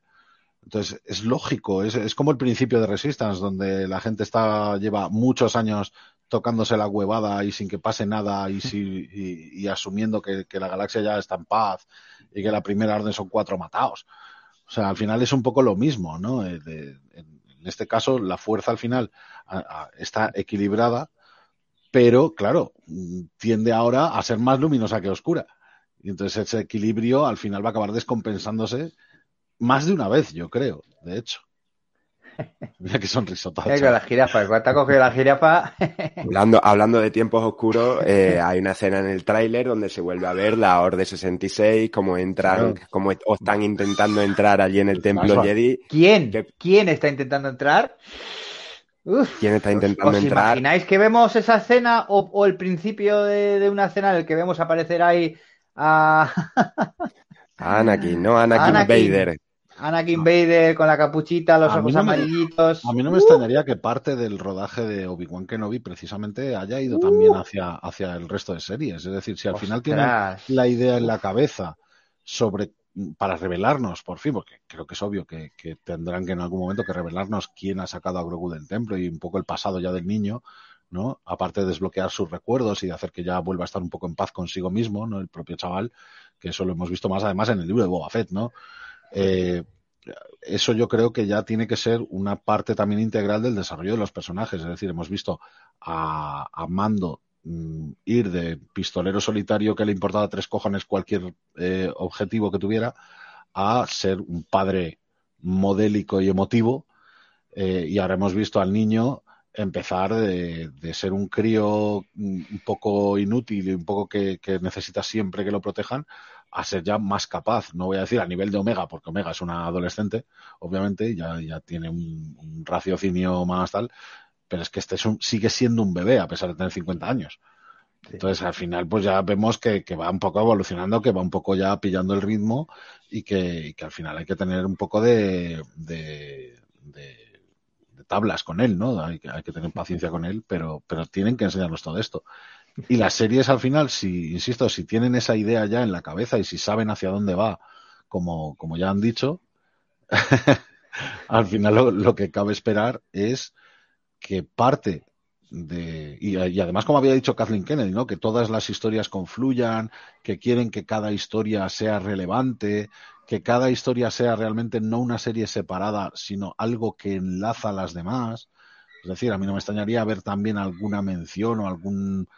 Entonces, es lógico, es, es como el principio de Resistance, donde la gente está, lleva muchos años tocándose la huevada y sin que pase nada y, si, y, asumiendo que, la galaxia ya está en paz y que la primera orden son cuatro matados. O sea, al final es un poco lo mismo, ¿no? Eh, en, este caso, la fuerza al final está equilibrada, pero claro, tiende ahora a ser más luminosa que oscura. Y entonces ese equilibrio al final va a acabar descompensándose más de una vez, yo creo, de hecho. Mira qué sonrisota. la jirafa, cuando ha cogido la jirafa. hablando, hablando de tiempos oscuros, eh, hay una escena en el tráiler donde se vuelve a ver la Orde 66, cómo entran, cómo están intentando entrar allí en el templo Jedi. ¿Quién? ¿Quién está intentando entrar? ¿Quién está intentando ¿Os entrar? imagináis que vemos esa escena o, el principio de, una escena en el que vemos aparecer ahí a... Anakin, ¿no? Anakin, Vader. Anakin Vader con la capuchita, los ojos amarillitos. A mí no me extrañaría que parte del rodaje de Obi-Wan Kenobi precisamente haya ido también hacia, hacia el resto de series. Es decir, si al final tiene la idea en la cabeza sobre para revelarnos, por fin, porque creo que es obvio que, tendrán que en algún momento que revelarnos quién ha sacado a Grogu del templo y un poco el pasado ya del niño, ¿no? Aparte de desbloquear sus recuerdos y de hacer que ya vuelva a estar un poco en paz consigo mismo, ¿no? El propio chaval, que eso lo hemos visto más además en el libro de Boba Fett, ¿no? Eh, eso yo creo que ya tiene que ser una parte también integral del desarrollo de los personajes. Es decir, hemos visto a, Mando mm, ir de pistolero solitario que le importaba tres cojones cualquier eh, objetivo que tuviera a ser un padre modélico y emotivo. Eh, y ahora hemos visto al niño empezar de, ser un crío mm, un poco inútil y un poco que necesita siempre que lo protejan a ser ya más capaz, no voy a decir a nivel de Omega, porque Omega es una adolescente, obviamente, ya, ya tiene un, raciocinio más tal, pero es que este sigue siendo un bebé a pesar de tener 50 años. Entonces, al final, pues ya vemos que, va un poco evolucionando, que va un poco ya pillando el ritmo y que, al final hay que tener un poco de, de, tablas con él, ¿no? Hay que, hay que tener paciencia con él, pero, pero tienen que enseñarnos todo esto. Y las series al final, si, insisto, si tienen esa idea ya en la cabeza y si saben hacia dónde va, como, como ya han dicho, al final lo, que cabe esperar es que parte de, y, además como había dicho Kathleen Kennedy, ¿no? que todas las historias confluyan, que quieren que cada historia sea relevante, que cada historia sea realmente no una serie separada, sino algo que enlaza a las demás. Es decir, a mí no me extrañaría ver también alguna mención o algún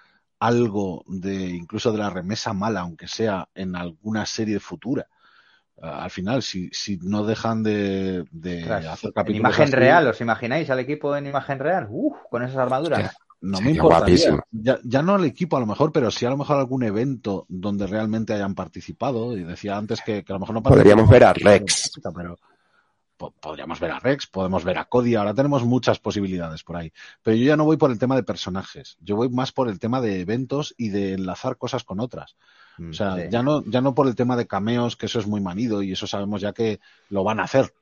algo de incluso de la remesa mala, aunque sea en alguna serie futura. al final, si, si no dejan de, hacer capítulos. En imagen real, ¿os imagináis al equipo en imagen real? Uf, con esas armaduras. No me importa. Ya, ya, no al equipo a lo mejor, pero sí a lo mejor algún evento donde realmente hayan participado. Y decía antes que, a lo mejor no Podríamos ver a Rex. Pero, podríamos ver a Rex, podemos ver a Cody, ahora tenemos muchas posibilidades por ahí. Pero yo ya no voy por el tema de personajes, yo voy más por el tema de eventos y de enlazar cosas con otras. o sea, mm, ya no, ya no por el tema de cameos, que eso es muy manido y eso sabemos ya que lo van a hacer.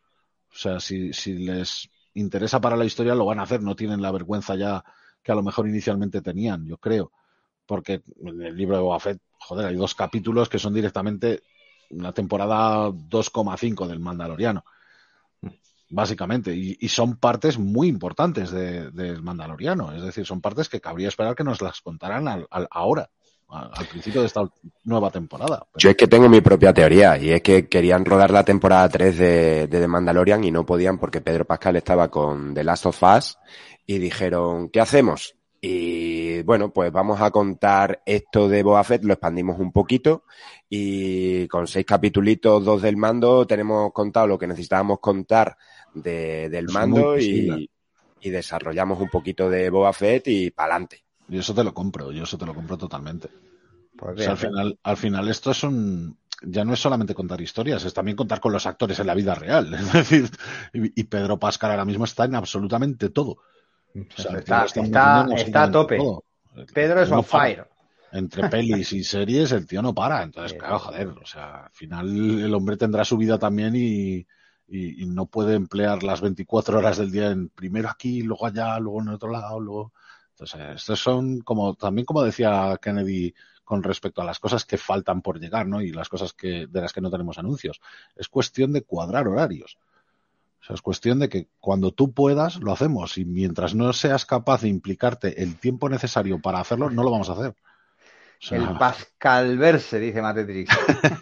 O sea, si, si les interesa para la historia, lo van a hacer, no tienen la vergüenza ya que a lo mejor inicialmente tenían, yo creo. Porque en el libro de Boba Fett, joder, hay dos capítulos que son directamente una temporada 2,5 del Mandaloriano básicamente, y, son partes muy importantes del Mandaloriano, es decir, son partes que cabría esperar que nos las contaran al, ahora, al, principio de esta nueva temporada. Yo es que tengo mi propia teoría, y es que querían rodar la temporada 3 de, de The Mandalorian y no podían porque Pedro Pascal estaba con The Last of Us y dijeron, ¿qué hacemos? Y bueno, pues vamos a contar esto de Boa Fett, lo expandimos un poquito y con seis capitulitos, dos del mando, tenemos contado lo que necesitábamos contar de, del mando y, y, desarrollamos un poquito de Boba Fett y pa'lante. Y eso te lo compro, yo eso te lo compro totalmente. Pues al final, al final esto es un, ya no es solamente contar historias, es también contar con los actores en la vida real. Es decir, y Pedro Pascal ahora mismo está en absolutamente todo está, está, a tope. Pedro es on fire. Entre pelis y series el tío no para. Entonces, claro, joder, o sea, al final el hombre tendrá su vida también y, no puede emplear las 24 horas del día en primero aquí, luego allá, luego en otro lado, luego... Entonces, estos son como, también como decía Kennedy con respecto a las cosas que faltan por llegar, ¿no? Y las cosas que, de las que no tenemos anuncios. Es cuestión de cuadrar horarios. O sea, es cuestión de que cuando tú puedas, lo hacemos. Y mientras no seas capaz de implicarte el tiempo necesario para hacerlo, no lo vamos a hacer. El Pascal Verse, dice Matetrix.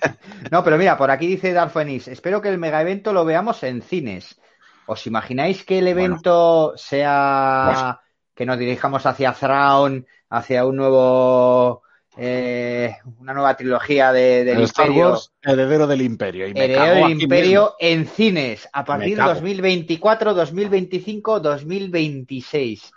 no, pero mira, por aquí dice Darfenis, espero que el mega evento lo veamos en cines. ¿Os imagináis que el evento sea que nos dirijamos hacia Thrawn, hacia un nuevo eh, una nueva trilogía de, del Imperio. heredero del Imperio. Y heredero del Imperio en cines a partir de 2024, 2025, 2026.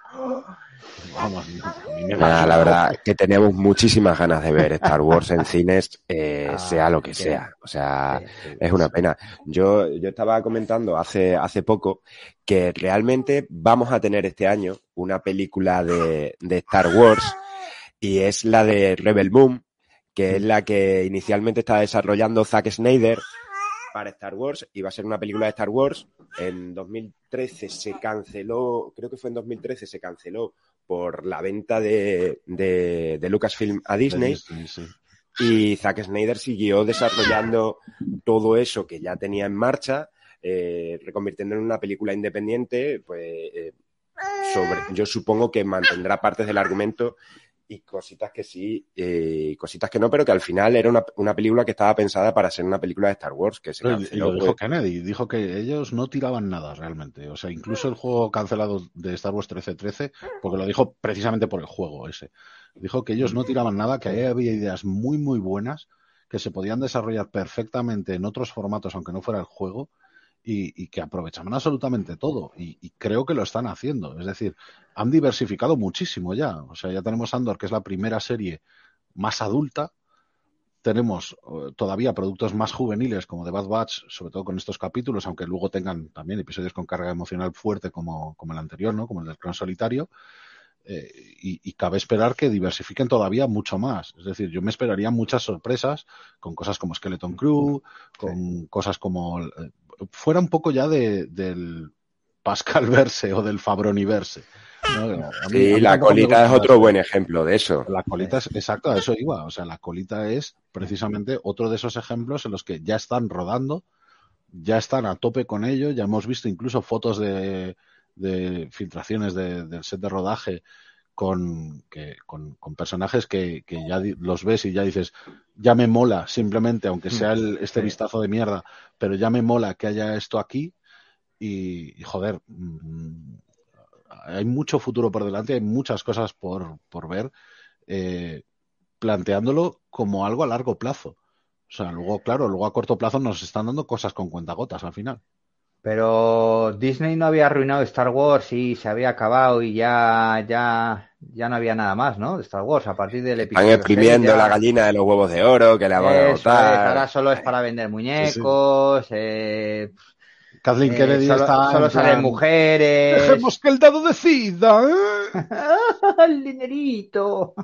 la verdad que tenemos muchísimas ganas de ver Star Wars en cines, eh, ah, sea lo que sea. O sea, es una pena. Yo, yo estaba comentando hace, hace poco que realmente vamos a tener este año una película de, de Star Wars y es la de Rebel Moon, que es la que inicialmente está desarrollando Zack Snyder para Star Wars. Iba a ser una película de Star Wars. En 2013 se canceló, creo que fue en 2013, se canceló por la venta de, de, Lucasfilm a Disney. Y Zack Snyder siguió desarrollando todo eso que ya tenía en marcha, eh, reconvirtiendo en una película independiente, pues eh, sobre, yo supongo que mantendrá partes del argumento y cositas que sí, eh, y cositas que no, pero que al final era una, una, película que estaba pensada para ser una película de Star Wars. Que se canceló, lo dijo Kennedy, dijo que ellos no tiraban nada realmente. O sea, incluso el juego cancelado de Star Wars 1313, porque lo dijo precisamente por el juego ese. Dijo que ellos no tiraban nada, que ahí había ideas muy, muy buenas que se podían desarrollar perfectamente en otros formatos, aunque no fuera el juego, y, que aprovechaban absolutamente todo. Y, creo que lo están haciendo. Es decir, han diversificado muchísimo ya. O sea, ya tenemos Andor, que es la primera serie más adulta. Tenemos eh, todavía productos más juveniles como The Bad Batch, sobre todo con estos capítulos, aunque luego tengan también episodios con carga emocional fuerte como, como el anterior, ¿no? Como el del Clon Solitario. Eh, y, cabe esperar que diversifiquen todavía mucho más. Es decir, yo me esperaría muchas sorpresas con cosas como Skeleton Crew, con cosas como eh, fuera un poco ya de, del Pascal Verse o del Fabroni Verse. sí, la colita es otro buen ejemplo de eso. La colita es, exacto, a eso iba. O sea, la colita es precisamente otro de esos ejemplos en los que ya están rodando, ya están a tope con ello, ya hemos visto incluso fotos de, de filtraciones del set de rodaje con, que, con, personajes que, que, ya los ves y ya dices, ya me mola simplemente, aunque sea el, este vistazo de mierda, pero ya me mola que haya esto aquí y, joder, mm, hay mucho futuro por delante, hay muchas cosas por, por ver, eh, planteándolo como algo a largo plazo. O sea, luego, claro, luego a corto plazo nos están dando cosas con cuentagotas al final. Pero Disney no había arruinado Star Wars y se había acabado y ya, ya, ya no había nada más, ¿no? De Star Wars a partir del episodio. Están exprimiendo la gallina de los huevos de oro que la van a botar. ahora solo es para vender muñecos. Eh, Kathleen eh, Kennedy solo, está. Solo salen mujeres. Dejemos que el dado decida. ¿eh? el dinerito.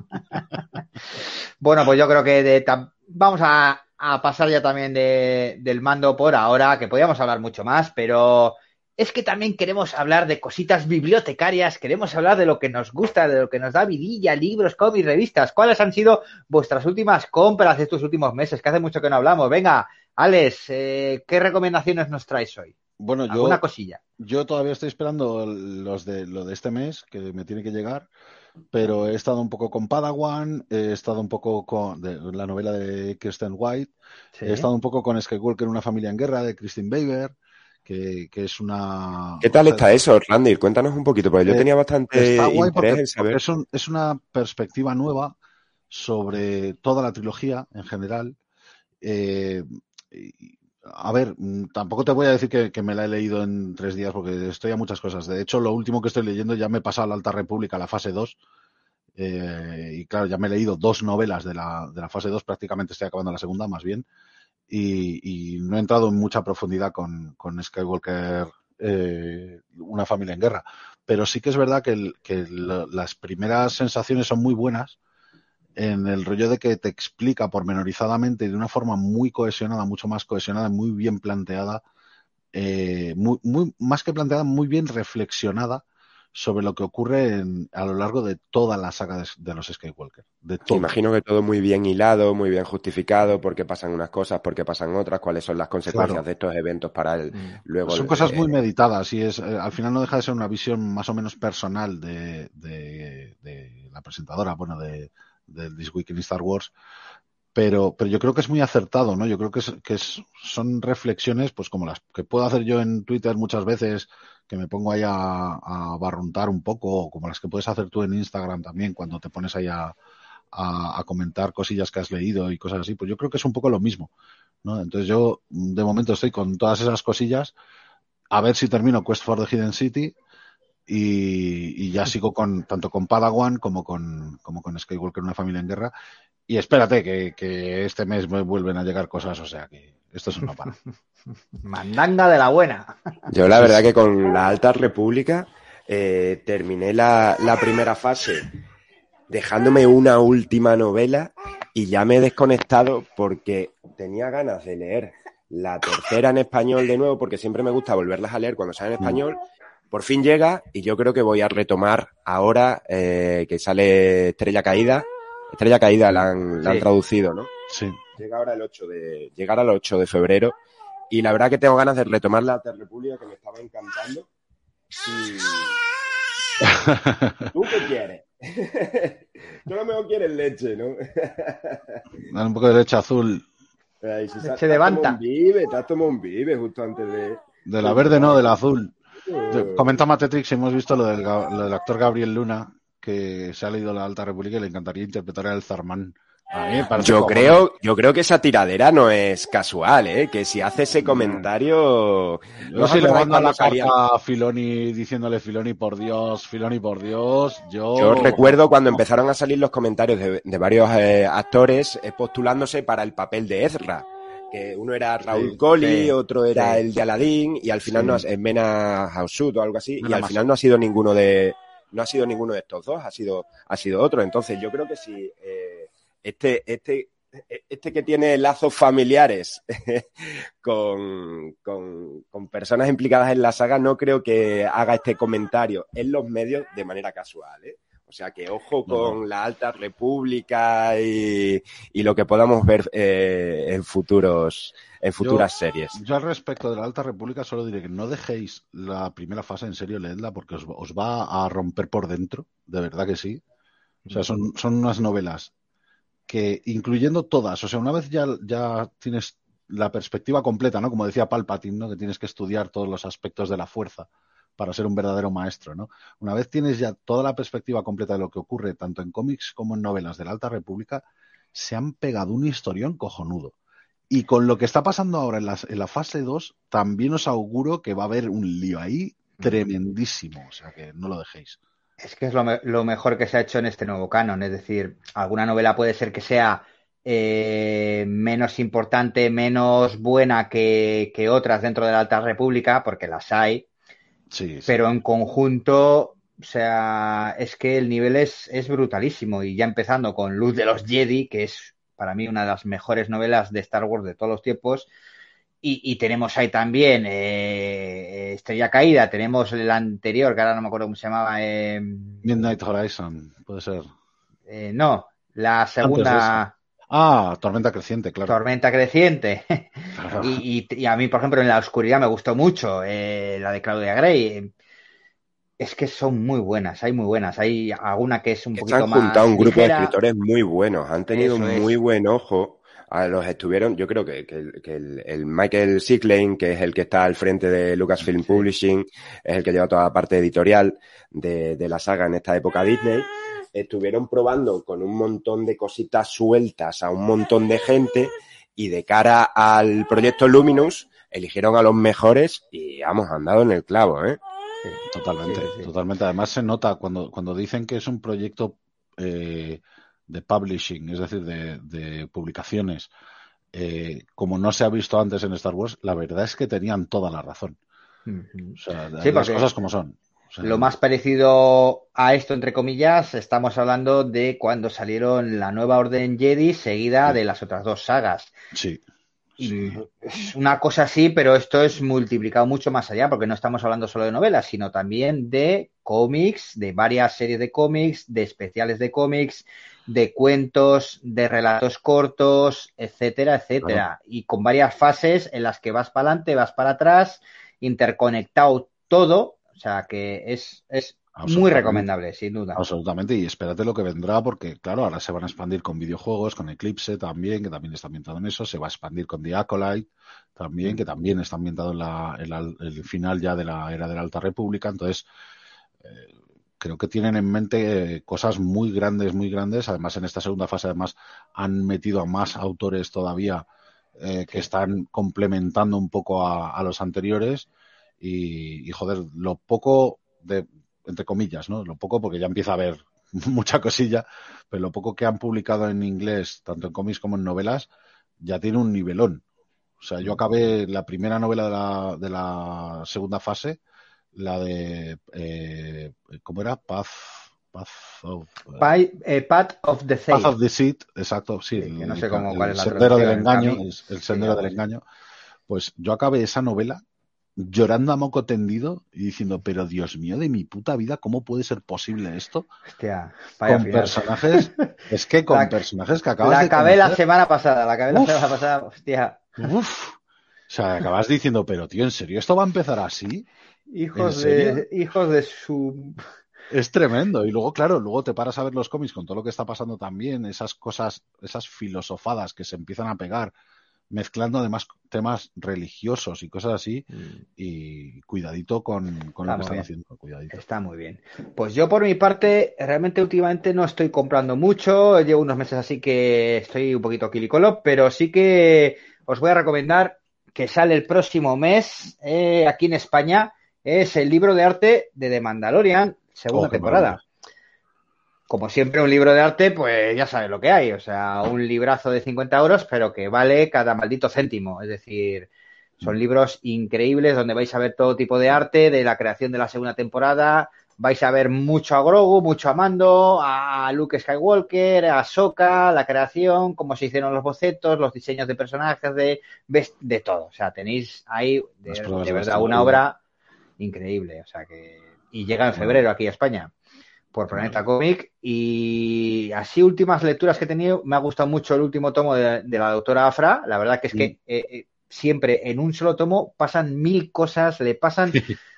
bueno, pues yo creo que de vamos a a pasar ya también de, del mando por ahora, que podríamos hablar mucho más, pero es que también queremos hablar de cositas bibliotecarias, queremos hablar de lo que nos gusta, de lo que nos da vidilla, libros, cómics, revistas. ¿Cuáles han sido vuestras últimas compras de estos últimos meses? Que hace mucho que no hablamos. Venga, Alex, eh, ¿qué recomendaciones nos traes hoy? Bueno, yo, una cosilla. Yo todavía estoy esperando los de lo de este mes, que me tiene que llegar pero he estado un poco con Padawan, he estado un poco con la novela de Kirsten White, he estado un poco con Skywalker, una familia en guerra de Christine Baber, que, es una... ¿Qué tal está eso, Randy? Cuéntanos un poquito, porque yo eh, tenía bastante interés en saber. Es, es una perspectiva nueva sobre toda la trilogía en general. Eh, a ver, mm, tampoco te voy a decir que, me la he leído en tres días porque estoy a muchas cosas. De hecho, lo último que estoy leyendo ya me he pasado a la Alta República, la fase 2. Eh, y claro, ya me he leído dos novelas de la, de la fase 2, prácticamente estoy acabando la segunda, más bien. Y, no he entrado en mucha profundidad con, con Skywalker, eh, una familia en guerra. Pero sí que es verdad que, que las primeras sensaciones son muy buenas en el rollo de que te explica pormenorizadamente de una forma muy cohesionada, mucho más cohesionada, muy bien planteada, eh, muy, muy, más que planteada, muy bien reflexionada sobre lo que ocurre a lo largo de toda la saga de, los Skywalker. De Imagino que todo muy bien hilado, muy bien justificado, por qué pasan unas cosas, por qué pasan otras, cuáles son las consecuencias de estos eventos para él. Mm. Luego son cosas muy meditadas y es eh, al final no deja de ser una visión más o menos personal de, la presentadora, bueno, de, This Week in Star Wars. Pero, pero yo creo que es muy acertado, ¿no? Yo creo que, es, que son reflexiones, pues como las que puedo hacer yo en Twitter muchas veces, que me pongo ahí a, barruntar un poco, como las que puedes hacer tú en Instagram también, cuando te pones ahí a, comentar cosillas que has leído y cosas así, pues yo creo que es un poco lo mismo, ¿no? Entonces yo de momento estoy con todas esas cosillas, a ver si termino Quest for the Hidden City y, ya sigo con tanto con Padawan como con, como con Skywalker, una familia en guerra. Y espérate que, que este mes me vuelven a llegar cosas, o sea que esto es una para. Mandanga de la buena. Yo la verdad que con la Alta República eh, terminé la, primera fase dejándome una última novela y ya me he desconectado porque tenía ganas de leer la tercera en español de nuevo porque siempre me gusta volverlas a leer cuando sale en español. Por fin llega y yo creo que voy a retomar ahora eh, que sale Estrella Caída. Estrella Caída la han, la han traducido, ¿no? Sí. Llega ahora el 8 de, llegar al 8 de febrero y la verdad que tengo ganas de retomar la República que me estaba encantando. ¿Tú qué quieres? Tú lo mejor quieres leche, ¿no? Dale un poco de leche azul. leche de banta. Vive, te has tomado un vive justo antes de... De la verde no, de la azul. Uh. Comenta Matetrix, hemos visto lo del, lo del actor Gabriel Luna, que se ha leído la Alta República y le encantaría interpretar al Zarmán yo creo, yo creo que esa tiradera no es casual, ¿eh? Que si hace ese comentario. No sé si le manda la carta a Filoni diciéndole Filoni por Dios, Filoni por Dios. Yo, yo recuerdo cuando empezaron a salir los comentarios de, varios eh, actores eh, postulándose para el papel de Ezra. Que uno era Raúl Colli, otro era el de Aladdin, y al final no en Mena Hausut o algo así, y al final no ha sido ninguno de, no ha sido ninguno de estos dos, ha sido, ha sido otro. Entonces yo creo que si eh, este, este, este que tiene lazos familiares con, con, personas implicadas en la saga, no creo que haga este comentario en los medios de manera casual. ¿eh? O sea que ojo con la Alta República y, lo que podamos ver eh, en futuros en futuras series. Yo al respecto de la Alta República solo diré que no dejéis la primera fase en serio, leedla, porque os, os va a romper por dentro, de verdad que sí. O sea, son, son unas novelas que incluyendo todas, o sea, una vez ya, ya tienes la perspectiva completa, ¿no? Como decía Palpatine, ¿no? Que tienes que estudiar todos los aspectos de la fuerza para ser un verdadero maestro, ¿no? Una vez tienes ya toda la perspectiva completa de lo que ocurre tanto en cómics como en novelas de la Alta República, se han pegado un historión cojonudo. Y con lo que está pasando ahora en la, en la fase 2, también os auguro que va a haber un lío ahí tremendísimo, o sea que no lo dejéis. Es que es lo, mejor que se ha hecho en este nuevo canon. Es decir, alguna novela puede ser que sea eh, menos importante, menos buena que, otras dentro de la Alta República, porque las hay. Sí, Pero en conjunto, o sea, es que el nivel es, es brutalísimo. Y ya empezando con Luz de los Jedi, que es para mí una de las mejores novelas de Star Wars de todos los tiempos, y, tenemos ahí también eh, Estrella Caída, tenemos el anterior, que ahora no me acuerdo cómo se llamaba. Eh, Midnight Horizon, puede ser. Eh, no, la segunda. Ah, Tormenta Creciente, claro. Tormenta Creciente. y, a mí, por ejemplo, en La Oscuridad me gustó mucho eh, la de Claudia Gray. Es que son muy buenas, hay muy buenas. Hay alguna que es un poquito más. Han juntado un grupo de escritores muy buenos, han tenido un muy buen ojo a los estuvieron, yo creo que, el, Michael Sicklane, que es el que está al frente de Lucasfilm Publishing, es el que lleva toda la parte editorial de, de la saga en esta época Disney, estuvieron probando con un montón de cositas sueltas a un montón de gente y de cara al proyecto Luminous eligieron a los mejores y hemos andado en el clavo, ¿eh? totalmente, totalmente. Además se nota cuando, cuando dicen que es un proyecto eh, de publishing, es decir, de, publicaciones, eh, como no se ha visto antes en Star Wars, la verdad es que tenían toda la razón. O sea, las cosas como son. Lo más parecido a esto, entre comillas, estamos hablando de cuando salieron la nueva Orden Jedi seguida de las otras dos sagas. Sí. Es una cosa así, pero esto es multiplicado mucho más allá, porque no estamos hablando solo de novelas, sino también de cómics, de varias series de cómics, de especiales de cómics, de cuentos, de relatos cortos, etcétera, etcétera. Y con varias fases en las que vas para adelante, vas para atrás, interconectado todo. O sea que es, es muy recomendable, sin duda. Absolutamente, y espérate lo que vendrá, porque claro, ahora se van a expandir con videojuegos, con Eclipse también, que también está ambientado en eso, se va a expandir con The Acolyte también, que también está ambientado en, la, el final ya de la era de la Alta República, entonces eh, creo que tienen en mente cosas muy grandes, muy grandes, además en esta segunda fase además han metido a más autores todavía eh, que están complementando un poco a, los anteriores y, y joder, lo poco de, entre comillas, ¿no? Lo poco, porque ya empieza a haber mucha cosilla, pero lo poco que han publicado en inglés, tanto en cómics como en novelas, ya tiene un nivelón. O sea, yo acabé la primera novela de la, de la segunda fase, la de, eh, ¿cómo era? Path, Path of, eh, Path of the Path of the Seed, exacto, sí. el, no sé cómo, sendero del engaño, el sendero del engaño. Pues yo acabé esa novela llorando a moco tendido y diciendo, pero Dios mío de mi puta vida, ¿cómo puede ser posible esto? Hostia, con personajes, es que con personajes que acabas la de acabé la semana pasada, la acabé la semana pasada, hostia. Uf. O sea, acabas diciendo, pero tío, ¿en serio esto va a empezar así? Hijos de, hijos de su... Es tremendo. Y luego, claro, luego te paras a ver los cómics con todo lo que está pasando también, esas cosas, esas filosofadas que se empiezan a pegar mezclando además temas religiosos y cosas así. Mm. Y cuidadito con, con lo que están haciendo. Cuidadito. Está muy bien. Pues yo por mi parte, realmente últimamente no estoy comprando mucho. Llevo unos meses así que estoy un poquito quilicolo, pero sí que os voy a recomendar que sale el próximo mes eh, aquí en España. Es el libro de arte de The Mandalorian, segunda oh, temporada como siempre, un libro de arte, pues ya sabes lo que hay. O sea, un librazo de 50 euros, pero que vale cada maldito céntimo. Es decir, son libros increíbles donde vais a ver todo tipo de arte, de la creación de la segunda temporada. Vais a ver mucho a Grogu, mucho a Mando, a Luke Skywalker, a Soka, la creación, cómo se hicieron los bocetos, los diseños de personajes, de, de todo. O sea, tenéis ahí de verdad una obra increíble. O sea que. Y llega en febrero aquí a España por Planeta Comic. Y así, últimas lecturas que he tenido, me ha gustado mucho el último tomo de, la doctora Afra. La verdad que es que eh, eh, siempre en un solo tomo pasan mil cosas, le pasan.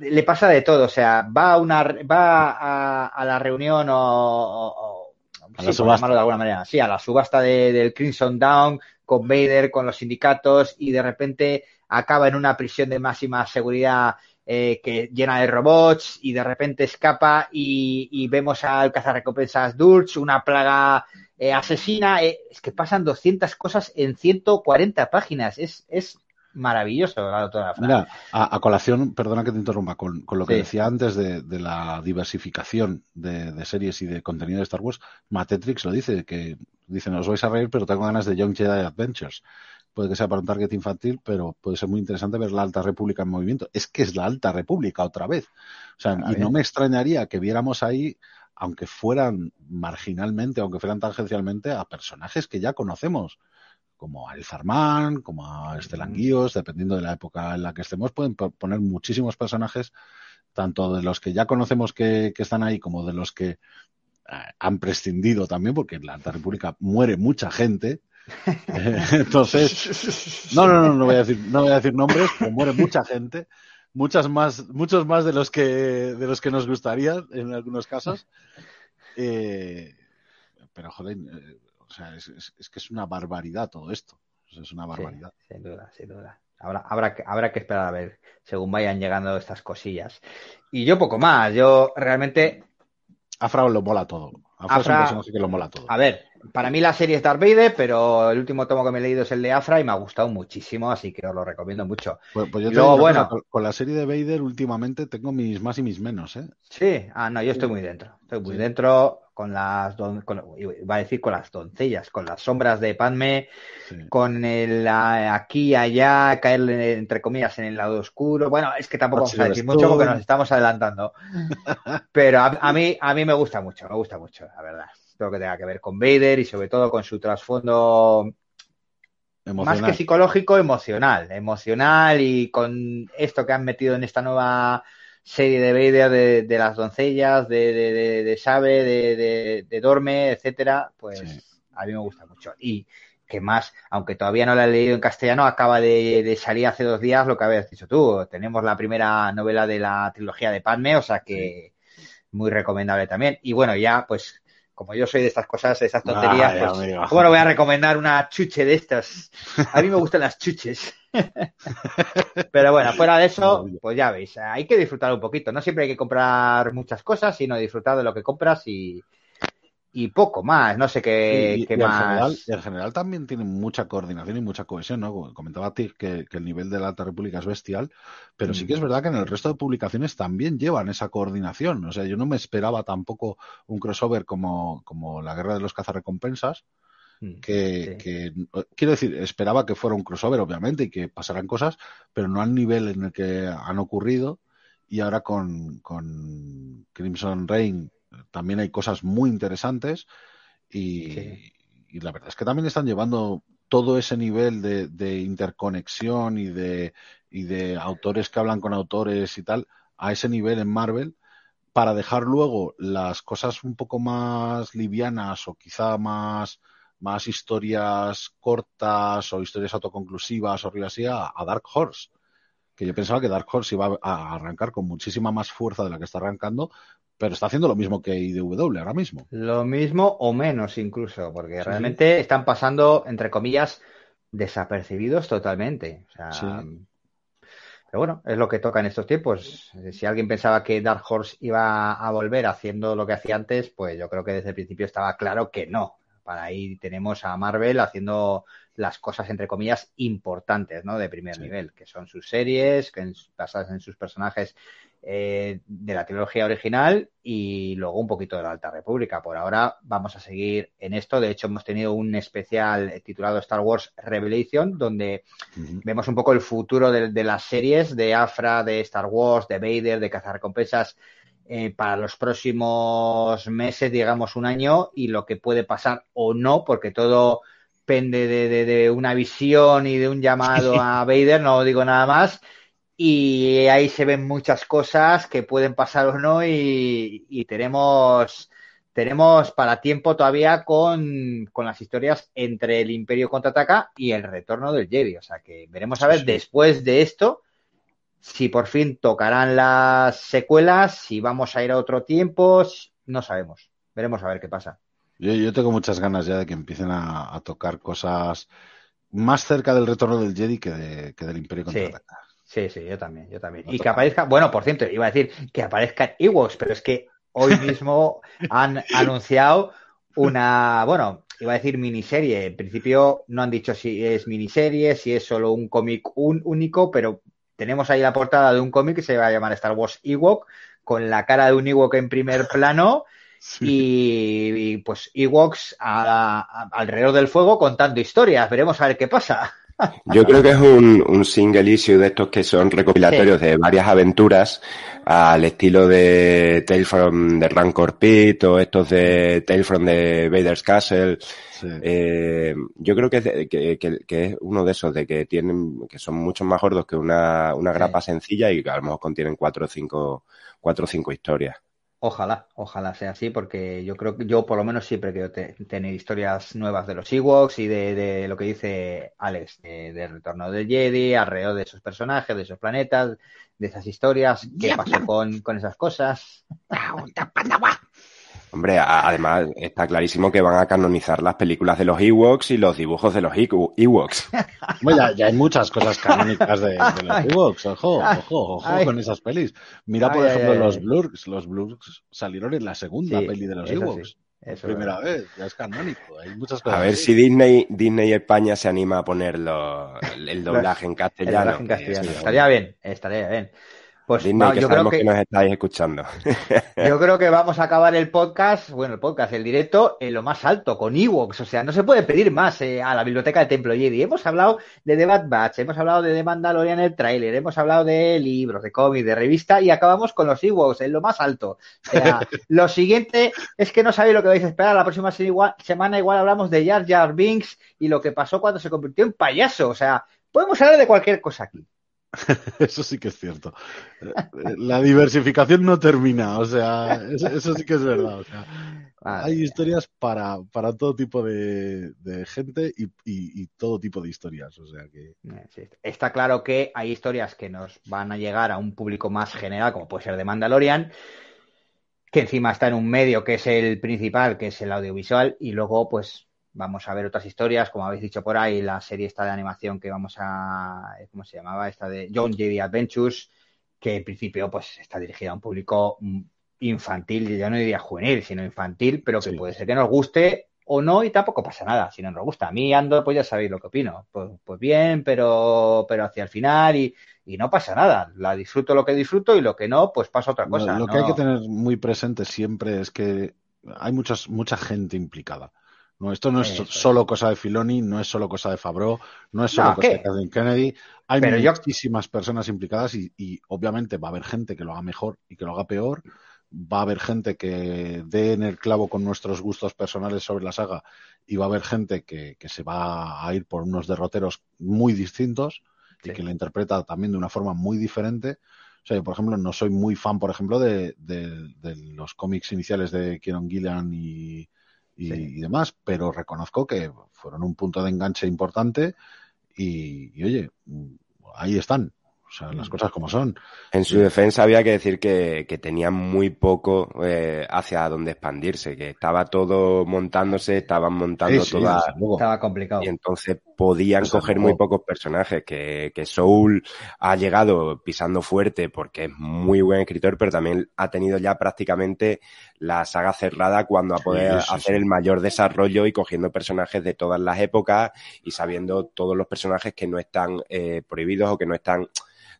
le pasa de todo, o sea, va a una va a, la reunión o, a la subasta. de alguna manera, sí, a la subasta del Crimson Down con Vader, con los sindicatos y de repente acaba en una prisión de máxima seguridad eh, que llena de robots y de repente escapa y, vemos al cazarrecompensas Durch, una plaga eh, asesina. Eh, es que pasan 200 cosas en 140 páginas. Es, es maravilloso la doctora Mira, a, colación, perdona que te interrumpa, con, lo que decía antes de, la diversificación de, de, series y de contenido de Star Wars, Matetrix lo dice, que dice, no os vais a reír, pero tengo ganas de Young Jedi Adventures puede que sea para un target infantil, pero puede ser muy interesante ver la Alta República en movimiento. Es que es la Alta República otra vez. O sea, y no me extrañaría que viéramos ahí, aunque fueran marginalmente, aunque fueran tangencialmente, a personajes que ya conocemos como a El Farman, como a Estelan Guíos, dependiendo de la época en la que estemos, pueden poner muchísimos personajes, tanto de los que ya conocemos que, que están ahí como de los que eh, han prescindido también, porque en la Alta República muere mucha gente, Entonces, no, no, no, no voy a decir, no voy a decir nombres, pero muere mucha gente, muchas más, muchos más de los que de los que nos gustaría en algunos casos. Eh, pero joder, eh, o sea, es, que es una barbaridad todo esto. es una barbaridad. sin duda, sin duda. Habrá, habrá, que, habrá que esperar a ver según vayan llegando estas cosillas. Y yo poco más. Yo realmente. Afra lo mola todo. Afra, un que lo mola todo. A ver, para mí la serie es Darth Vader, pero el último tomo que me he leído es el de Afra y me ha gustado muchísimo, así que os lo recomiendo mucho. Pues, pues yo bueno, con, la serie de Vader últimamente tengo mis más y mis menos, ¿eh? Sí, ah, no, yo estoy muy dentro. Estoy muy dentro con las, iba a decir con las doncellas, con las sombras de Padme, con el aquí y allá, caer entre comillas en el lado oscuro. Bueno, es que tampoco vamos a decir mucho porque nos estamos adelantando. Pero a, mí, a mí me gusta mucho, me gusta mucho, la verdad todo lo que tenga que ver con Vader y sobre todo con su trasfondo más que psicológico, emocional. Emocional y con esto que han metido en esta nueva serie de Vader de, las doncellas, de, de, de Sabe, de, Dorme, etcétera, pues a mí me gusta mucho. Y que más, aunque todavía no la he leído en castellano, acaba de, salir hace dos días lo que habías dicho tú. Tenemos la primera novela de la trilogía de Padme, o sea que muy recomendable también. Y bueno, ya pues como yo soy de estas cosas, de esas tonterías, pues, ¿cómo no voy a recomendar una chuche de estas? A mí me gustan las chuches. Pero bueno, fuera de eso, pues ya veis, hay que disfrutar un poquito. No siempre hay que comprar muchas cosas, sino disfrutar de lo que compras y, y poco más, no sé qué, qué más. En general, en general, también tiene mucha coordinación y mucha cohesión, ¿no? Comentaba Tig que, que, el nivel de la Alta República es bestial, pero sí que es mm. verdad que en el resto de publicaciones también llevan esa coordinación. O sea, yo no me esperaba tampoco un crossover como, como la Guerra de los Cazarrecompensas, mm, que, que, quiero decir, esperaba que fuera un crossover, obviamente, y que pasaran cosas, pero no al nivel en el que han ocurrido. Y ahora con, con Crimson Reign también hay cosas muy interesantes y, la verdad es que también están llevando todo ese nivel de, interconexión y de, y de autores que hablan con autores y tal a ese nivel en Marvel para dejar luego las cosas un poco más livianas o quizá más, más historias cortas o historias autoconclusivas o algo así a, Dark Horse. Que yo pensaba que Dark Horse iba a arrancar con muchísima más fuerza de la que está arrancando, pero está haciendo lo mismo que IDW ahora mismo. Lo mismo o menos incluso, porque realmente están pasando, entre comillas, desapercibidos totalmente. O sea, Pero bueno, es lo que toca en estos tiempos. Si alguien pensaba que Dark Horse iba a volver haciendo lo que hacía antes, pues yo creo que desde el principio estaba claro que no. Para ahí tenemos a Marvel haciendo las cosas, entre comillas, importantes, ¿no? De primer nivel, que son sus series, que basadas en sus personajes eh, de la trilogía original y luego un poquito de la Alta República. Por ahora vamos a seguir en esto. De hecho, hemos tenido un especial titulado Star Wars Revelation, donde vemos un poco el futuro de, las series de Afra, de Star Wars, de Vader, de cazarrecompensas eh, para los próximos meses, digamos un año, y lo que puede pasar o no, porque todo depende de, de una visión y de un llamado a Vader, no digo nada más y ahí se ven muchas cosas que pueden pasar o no y, tenemos tenemos para tiempo todavía con, las historias entre el Imperio contraataca y el retorno del Jedi. O sea que veremos a ver después de esto si por fin tocarán las secuelas, si vamos a ir a otro tiempo, no sabemos. Veremos a ver qué pasa. Yo, tengo muchas ganas ya de que empiecen a, tocar cosas más cerca del retorno del Jedi que, que del Imperio contraataca. Sí, sí, yo también, yo también. y que aparezca, bueno, por cierto, iba a decir que aparezcan Ewoks, pero es que hoy mismo han anunciado una, bueno, iba a decir miniserie. En principio no han dicho si es miniserie, si es solo un cómic único, pero tenemos ahí la portada de un cómic que se va a llamar Star Wars Ewok, con la cara de un Ewok en primer plano. Y, pues Ewoks alrededor del fuego contando historias. Veremos a ver qué pasa. Yo creo que es un, un single issue de estos que son recopilatorios de varias aventuras al estilo de Tale from the Rancor Pit o estos de Tale from the Vader's Castle. Eh, yo creo que, que, que, es uno de esos de que tienen, que son mucho más gordos que una, una grapa sencilla y que a lo mejor contienen cuatro o cinco, cuatro o cinco historias. Ojalá, ojalá sea así, porque yo creo que yo por lo menos siempre quiero tener historias nuevas de los Ewoks y de, lo que dice Alex, del retorno del Jedi, alrededor de esos personajes, de esos planetas, de esas historias, qué pasó con, con esas cosas. Hombre, además está clarísimo que van a canonizar las películas de los Ewoks y los dibujos de los Ewoks. Bueno, ya, hay muchas cosas canónicas de, los Ewoks, ojo, ojo, ojo con esas pelis. Mira, por ejemplo, los Blurks. Los Blurks salieron en la segunda peli de los Ewoks. primera vez, ya es canónico. Hay muchas cosas. A ver si Disney, Disney España se anima a ponerlo, el doblaje en castellano. estaría bien, estaría bien. Pues Disney, que sabemos que... nos estáis escuchando. Yo creo que vamos a acabar el podcast, bueno, el podcast, el directo, en lo más alto, con Ewoks. O sea, no se puede pedir más eh, a la biblioteca del Templo Jedi. Hemos hablado de The Bad Batch, hemos hablado de The Mandalorian el tráiler, hemos hablado de libros, de cómics, de revista y acabamos con los Ewoks, en lo más alto. O sea, lo siguiente es que no sabéis lo que vais a esperar. La próxima semana igual hablamos de Jar Jar Binks y lo que pasó cuando se convirtió en payaso. O sea, podemos hablar de cualquier cosa aquí. Eso sí que es cierto. La diversificación no termina, o sea, eso, sí que es verdad. hay historias para, para todo tipo de, gente y, todo tipo de historias. O sea que... Está claro que hay historias que nos van a llegar a un público más general, como puede ser de Mandalorian, que encima está en un medio que es el principal, que es el audiovisual, y luego, pues, Vamos a ver otras historias, como habéis dicho por ahí, la serie esta de animación que vamos a, ¿cómo se llamaba? Esta de John J.D. Adventures, que en principio pues está dirigida a un público infantil, ya no diría juvenil, sino infantil, pero que puede ser que nos guste o no y tampoco pasa nada si no nos gusta. A mí ando, pues ya sabéis lo que opino. Pues, pues bien, pero, pero hacia el final y, no pasa nada. La disfruto lo que disfruto y lo que no, pues pasa otra cosa. Lo, que hay que tener muy presente siempre es que hay muchas, mucha gente implicada. No, esto no es solo cosa de Filoni, no es solo cosa de Fabro, no es solo cosa de Kathleen Kennedy. Hay muchísimas personas implicadas y, obviamente va a haber gente que lo haga mejor y que lo haga peor. Va a haber gente que dé en el clavo con nuestros gustos personales sobre la saga y va a haber gente que, se va a ir por unos derroteros muy distintos y que la interpreta también de una forma muy diferente. O sea, yo, por ejemplo, no soy muy fan, por ejemplo, de, de los cómics iniciales de Kieron Gillian y, y, demás, pero reconozco que fueron un punto de enganche importante y, oye, ahí están. O sea, las cosas como son. En su defensa había que decir que, que tenía muy poco eh, hacia dónde expandirse, que estaba todo montándose, estaban montando toda... Estaba complicado. Y entonces podían coger muy pocos personajes, que, que Soul ha llegado pisando fuerte porque es muy buen escritor, pero también ha tenido ya prácticamente la saga cerrada cuando a poder hacer el mayor desarrollo y cogiendo personajes de todas las épocas y sabiendo todos los personajes que no están eh, prohibidos o que no están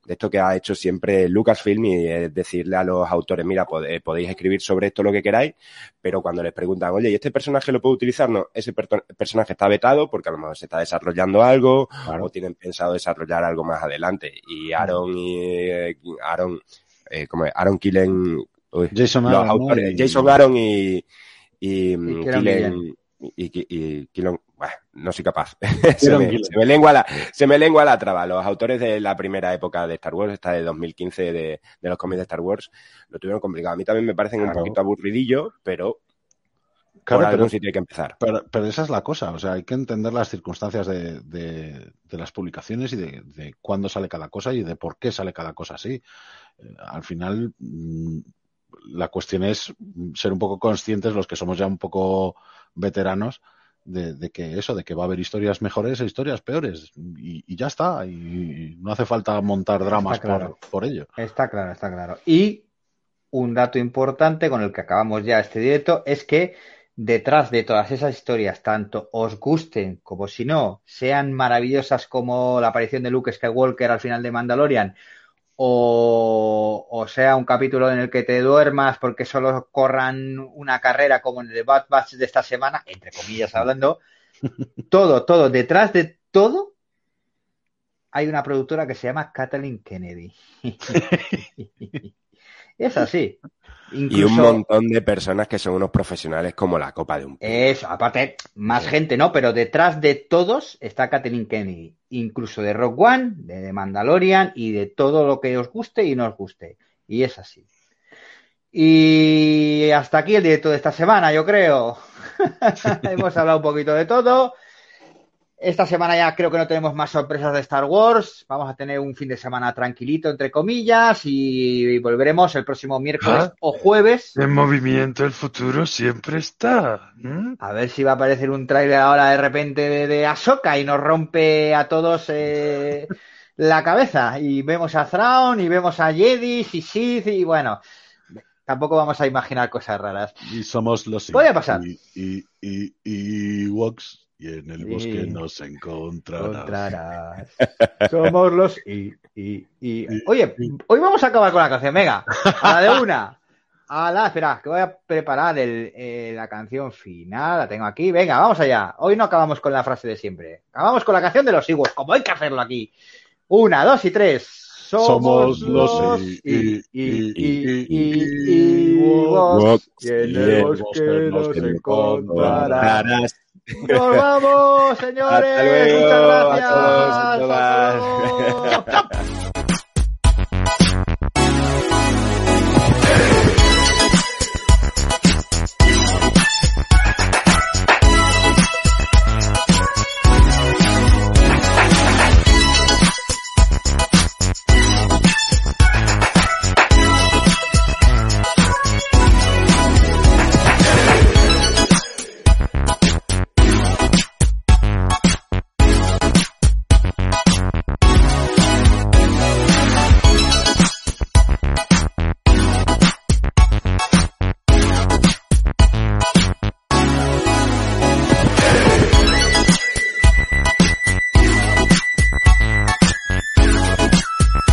de esto que ha hecho siempre Lucasfilm y es decirle a los autores, mira, eh, podéis escribir sobre esto lo que queráis, pero cuando les preguntan, oye, ¿y este personaje lo puedo utilizar? No, ese personaje está vetado porque a lo mejor se está desarrollando algo o tienen pensado desarrollar algo más adelante. Y Aaron y eh, Aaron, eh, como Aaron Killen, Jason, Aaron, Jason Aaron y, y, Killen, y, no soy capaz. se, me, lengua la, se me lengua la traba. Los autores de la primera época de Star Wars, esta de 2015 de, de los cómics de Star Wars, lo tuvieron complicado. A mí también me parecen un poquito aburridillo, pero Claro, por pero, hay que empezar. Pero, esa es la cosa, o sea, hay que entender las circunstancias de, de, las publicaciones y de, de, cuándo sale cada cosa y de por qué sale cada cosa así. Eh, al final, mm, la cuestión es ser un poco conscientes, los que somos ya un poco veteranos, de, que eso, de que va a haber historias mejores e historias peores. Y, ya está. Y no hace falta montar dramas por, ello. Está claro, está claro. Y un dato importante con el que acabamos ya este directo es que detrás de todas esas historias, tanto os gusten como si no, sean maravillosas como la aparición de Luke Skywalker al final de Mandalorian o, sea un capítulo en el que te duermas porque solo corran una carrera como en el Bad Batch de esta semana, entre comillas hablando, todo, todo, detrás de todo hay una productora que se llama Kathleen Kennedy. es así. Y un montón de personas que son unos profesionales como la copa de un Eso, aparte, más gente, ¿no? Pero detrás de todos está Kathleen Kennedy, incluso de Rock One, de Mandalorian y de todo lo que os guste y no os guste. Y es así. Y hasta aquí el directo de esta semana, yo creo. Hemos hablado un poquito de todo. Esta semana ya creo que no tenemos más sorpresas de Star Wars. Vamos a tener un fin de semana tranquilito, entre comillas, y volveremos el próximo miércoles ah. o jueves. En movimiento el futuro siempre está. A ver si va a aparecer un tráiler ahora de repente de, de Ahsoka y nos rompe a todos eh, la cabeza. Y vemos a Thrawn y vemos a Jedi y Sith y bueno. Tampoco vamos a imaginar cosas raras. Y somos los... Puede pasar. Y, y, y, y Wox y en el bosque nos encontrarás. Somos los y, y, y. Oye, hoy vamos a acabar con la canción, venga, a la de una. A la, espera, que voy a preparar el, eh, la canción final, la tengo aquí. Venga, vamos allá. Hoy no acabamos con la frase de siempre. Acabamos con la canción de los higos, como hay que hacerlo aquí. Una, dos y tres. Somos, Somos los y, y, y, y, en y el bosque nos encontrarás. Nos vamos, señores. Hasta luego Muchas a gracias. todos, a todas. Hasta luego.